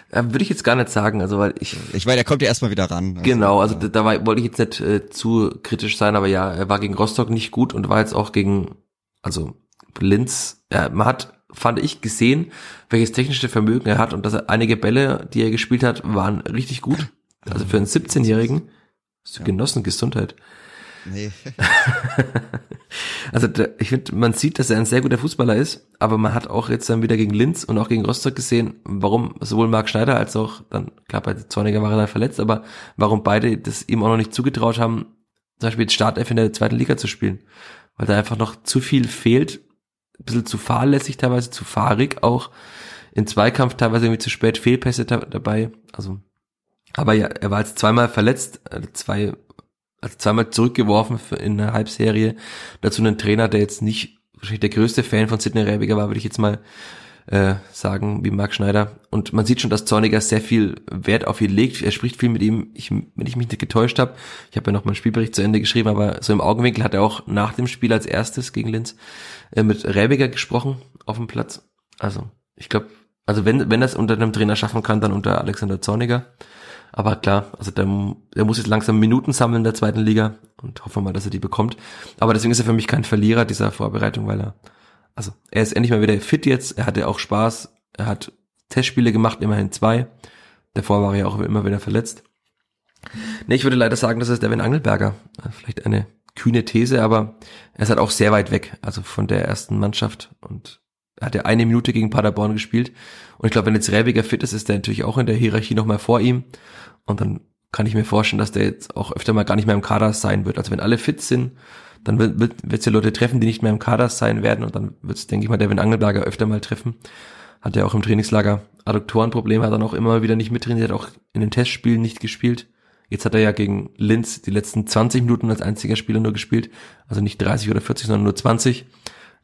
Äh, Würde ich jetzt gar nicht sagen, also weil ich Ich meine, der kommt ja erstmal wieder ran. Genau, also ja. da, da war, wollte ich jetzt nicht äh, zu kritisch sein, aber ja, er war gegen Rostock nicht gut und war jetzt auch gegen, also Linz, ja, man hat, fand ich, gesehen, welches technische Vermögen er hat und dass er einige Bälle, die er gespielt hat, waren richtig gut. Also für einen 17-Jährigen, hast du Ja. genossen, Gesundheit. Nee. Also der, ich finde, man sieht, dass er ein sehr guter Fußballer ist, aber man hat auch jetzt dann wieder gegen Linz und auch gegen Rostock gesehen, warum sowohl Marc Schneider als auch dann, klar, bei Zorniger war er dann verletzt, aber warum beide das ihm auch noch nicht zugetraut haben, zum Beispiel jetzt Startelf in der zweiten Liga zu spielen. Weil da einfach noch zu viel fehlt, ein bisschen zu fahrlässig teilweise, zu fahrig auch, in Zweikampf teilweise irgendwie zu spät Fehlpässe da, dabei, also aber ja, er war jetzt zweimal verletzt, äh, zwei, also zweimal zurückgeworfen in einer Halbserie. Dazu einen Trainer, der jetzt nicht wahrscheinlich der größte Fan von Sidney Rebiger war, würde ich jetzt mal äh, sagen, wie Marc Schneider. Und man sieht schon, dass Zorniger sehr viel Wert auf ihn legt. Er spricht viel mit ihm, ich, wenn ich mich nicht getäuscht habe. Ich habe ja noch meinen Spielbericht zu Ende geschrieben, aber so im Augenwinkel hat er auch nach dem Spiel als erstes gegen Linz äh, mit Rebiger gesprochen auf dem Platz. Also ich glaube, also wenn, wenn es unter einem Trainer schaffen kann, dann unter Alexander Zorniger. Aber klar, also der, der muss jetzt langsam Minuten sammeln in der zweiten Liga und hoffen wir mal, dass er die bekommt. Aber deswegen ist er für mich kein Verlierer dieser Vorbereitung, weil er, also er ist endlich mal wieder fit jetzt, er hatte auch Spaß, er hat Testspiele gemacht, immerhin zwei. Davor war er ja auch immer wieder verletzt. Nee, ich würde leider sagen, das ist Devin Angelberger. Vielleicht eine kühne These, aber er ist halt auch sehr weit weg, also von der ersten Mannschaft und hat ja eine Minute gegen Paderborn gespielt. Und ich glaube, wenn jetzt Rebiger fit ist, ist der natürlich auch in der Hierarchie nochmal vor ihm. Und dann kann ich mir vorstellen, dass der jetzt auch öfter mal gar nicht mehr im Kader sein wird. Also wenn alle fit sind, dann wird wird wird es ja Leute treffen, die nicht mehr im Kader sein werden. Und dann wird es, denke ich mal, Devin Angelberger öfter mal treffen. Hat er auch im Trainingslager Adduktorenprobleme, hat dann auch immer wieder nicht mittrainiert, hat auch in den Testspielen nicht gespielt. Jetzt hat er ja gegen Linz die letzten 20 Minuten als einziger Spieler nur gespielt. Also nicht 30 oder 40, sondern nur 20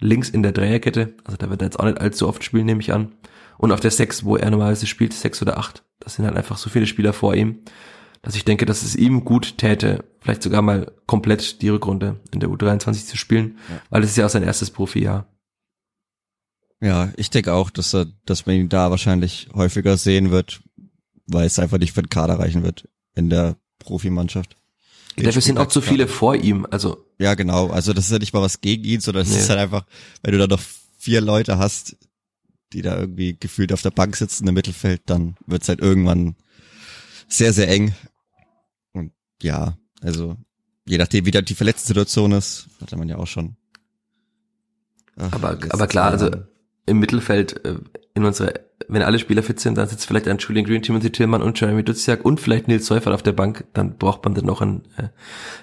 links in der Dreierkette. Also da wird er jetzt auch nicht allzu oft spielen, nehme ich an. Und auf der 6, wo er normalerweise spielt, 6 oder 8. Das sind halt einfach so viele Spieler vor ihm. dass ich denke, dass es ihm gut täte, vielleicht sogar mal komplett die Rückrunde in der U23 zu spielen, ja. weil es ist ja auch sein erstes Profijahr. Ja, ich denke auch, dass er, dass man ihn da wahrscheinlich häufiger sehen wird, weil es einfach nicht für den Kader reichen wird in der Profimannschaft. Dafür sind auch zu viele vor ihm, also. Ja, genau. Also das ist ja nicht mal was gegen ihn, sondern es nee. ist halt einfach, wenn du da noch vier Leute hast, die da irgendwie gefühlt auf der Bank sitzen im Mittelfeld, dann wird es halt irgendwann sehr, sehr eng. Und ja, also je nachdem, wie da die Verletzten-Situation ist, hatte man ja auch schon. Ach, aber, aber klar, also im Mittelfeld, äh, in unserer, wenn alle Spieler fit sind, dann sitzt vielleicht ein Julian Green, Timothy Tillmann und Jeremy Duziak und vielleicht Nils Seufert auf der Bank, dann braucht man dann noch einen äh,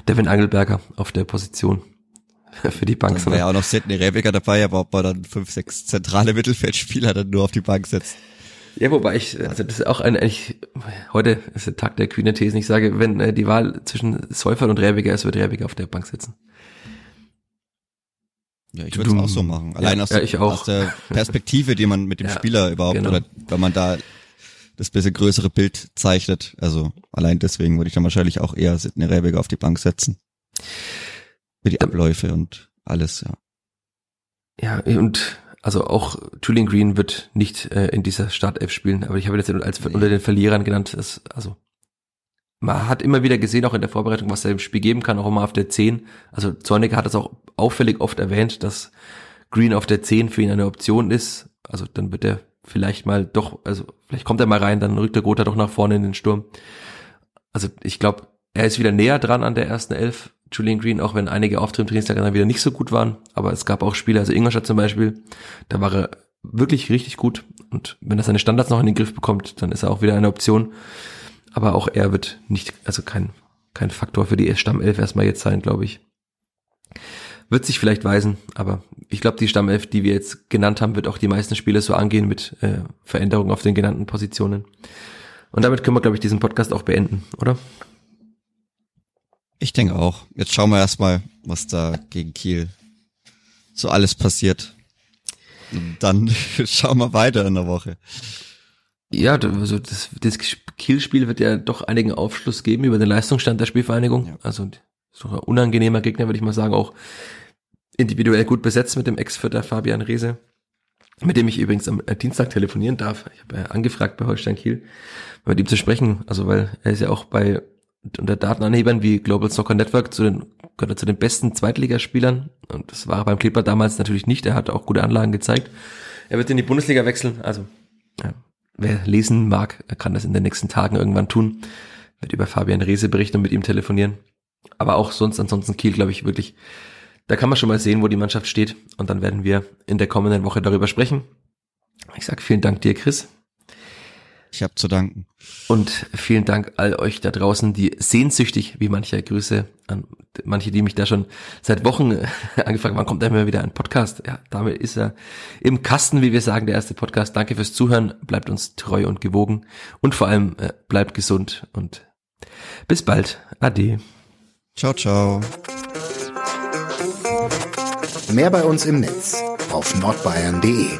Devin Angelberger auf der Position für die Bank. Dann wäre ja auch noch Sidney Rebecker dabei, aber ob man dann fünf, sechs zentrale Mittelfeldspieler dann nur auf die Bank setzt. Ja, wobei ich, also das ist auch ein, eigentlich, heute ist der Tag der kühnen Thesen. Ich sage, wenn äh, die Wahl zwischen Seufert und Rebiger ist, wird Rebiger auf der Bank sitzen. Ja, ich würde es auch so machen. Allein ja, aus, ja, aus, der Perspektive, die man mit dem Spieler überhaupt, genau. oder wenn man da das bisschen größere Bild zeichnet. Also allein deswegen würde ich dann wahrscheinlich auch eher Sidney Rebiger auf die Bank setzen. Für die Abläufe und alles, ja. Ja, und also auch Julian Green wird nicht äh, in dieser Startelf spielen, aber ich habe jetzt als nee. unter den Verlierern genannt. Das, also man hat immer wieder gesehen, auch in der Vorbereitung, was er im Spiel geben kann, auch immer auf der 10. Also Zorniger hat es auch auffällig oft erwähnt, dass Green auf der 10 für ihn eine Option ist. Also dann wird er vielleicht mal doch, also vielleicht kommt er mal rein, dann rückt der Gotha doch nach vorne in den Sturm. Also ich glaube, er ist wieder näher dran an der ersten Elf, Julian Green, auch wenn einige Auftritte im Trainingslager dann wieder nicht so gut waren. Aber es gab auch Spiele, also Ingolstadt zum Beispiel, da war er wirklich richtig gut. Und wenn er seine Standards noch in den Griff bekommt, dann ist er auch wieder eine Option. Aber auch er wird nicht, also kein, kein Faktor für die Stammelf erstmal jetzt sein, glaube ich. Wird sich vielleicht weisen, aber ich glaube, die Stammelf, die wir jetzt genannt haben, wird auch die meisten Spiele so angehen mit äh, Veränderungen auf den genannten Positionen. Und damit können wir, glaube ich, diesen Podcast auch beenden, oder? Ich denke auch. Jetzt schauen wir erstmal, was da gegen Kiel so alles passiert. Und dann schauen wir weiter in der Woche. Ja, also das, das Kiel-Spiel wird ja doch einigen Aufschluss geben über den Leistungsstand der Spielvereinigung. Ja. Also so ein unangenehmer Gegner, würde ich mal sagen, auch individuell gut besetzt mit dem Ex-Vierter Fabian Rehse, mit dem ich übrigens am Dienstag telefonieren darf. Ich habe ja angefragt bei Holstein Kiel, mit ihm zu sprechen, also weil er ist ja auch bei unter Datenanhebern wie Global Soccer Network zu den, gehört er zu den besten Zweitligaspielern. Und das war beim Kleber damals natürlich nicht. Er hat auch gute Anlagen gezeigt. Er wird in die Bundesliga wechseln. Also, wer lesen mag, kann das in den nächsten Tagen irgendwann tun. Wird über Fabian Rehse berichten und mit ihm telefonieren. Aber auch sonst, ansonsten Kiel, glaube ich, wirklich, da kann man schon mal sehen, wo die Mannschaft steht. Und dann werden wir in der kommenden Woche darüber sprechen. Ich sage vielen Dank dir, Chris. Ich habe zu danken. Und vielen Dank all euch da draußen, die sehnsüchtig, wie manche Grüße an manche, die mich da schon seit Wochen angefragt haben, wann kommt immer wieder ein Podcast? Ja, damit ist er im Kasten, wie wir sagen, der erste Podcast. Danke fürs Zuhören, bleibt uns treu und gewogen und vor allem äh, bleibt gesund und bis bald. Ade. Ciao, ciao. Mehr bei uns im Netz auf nordbayern.de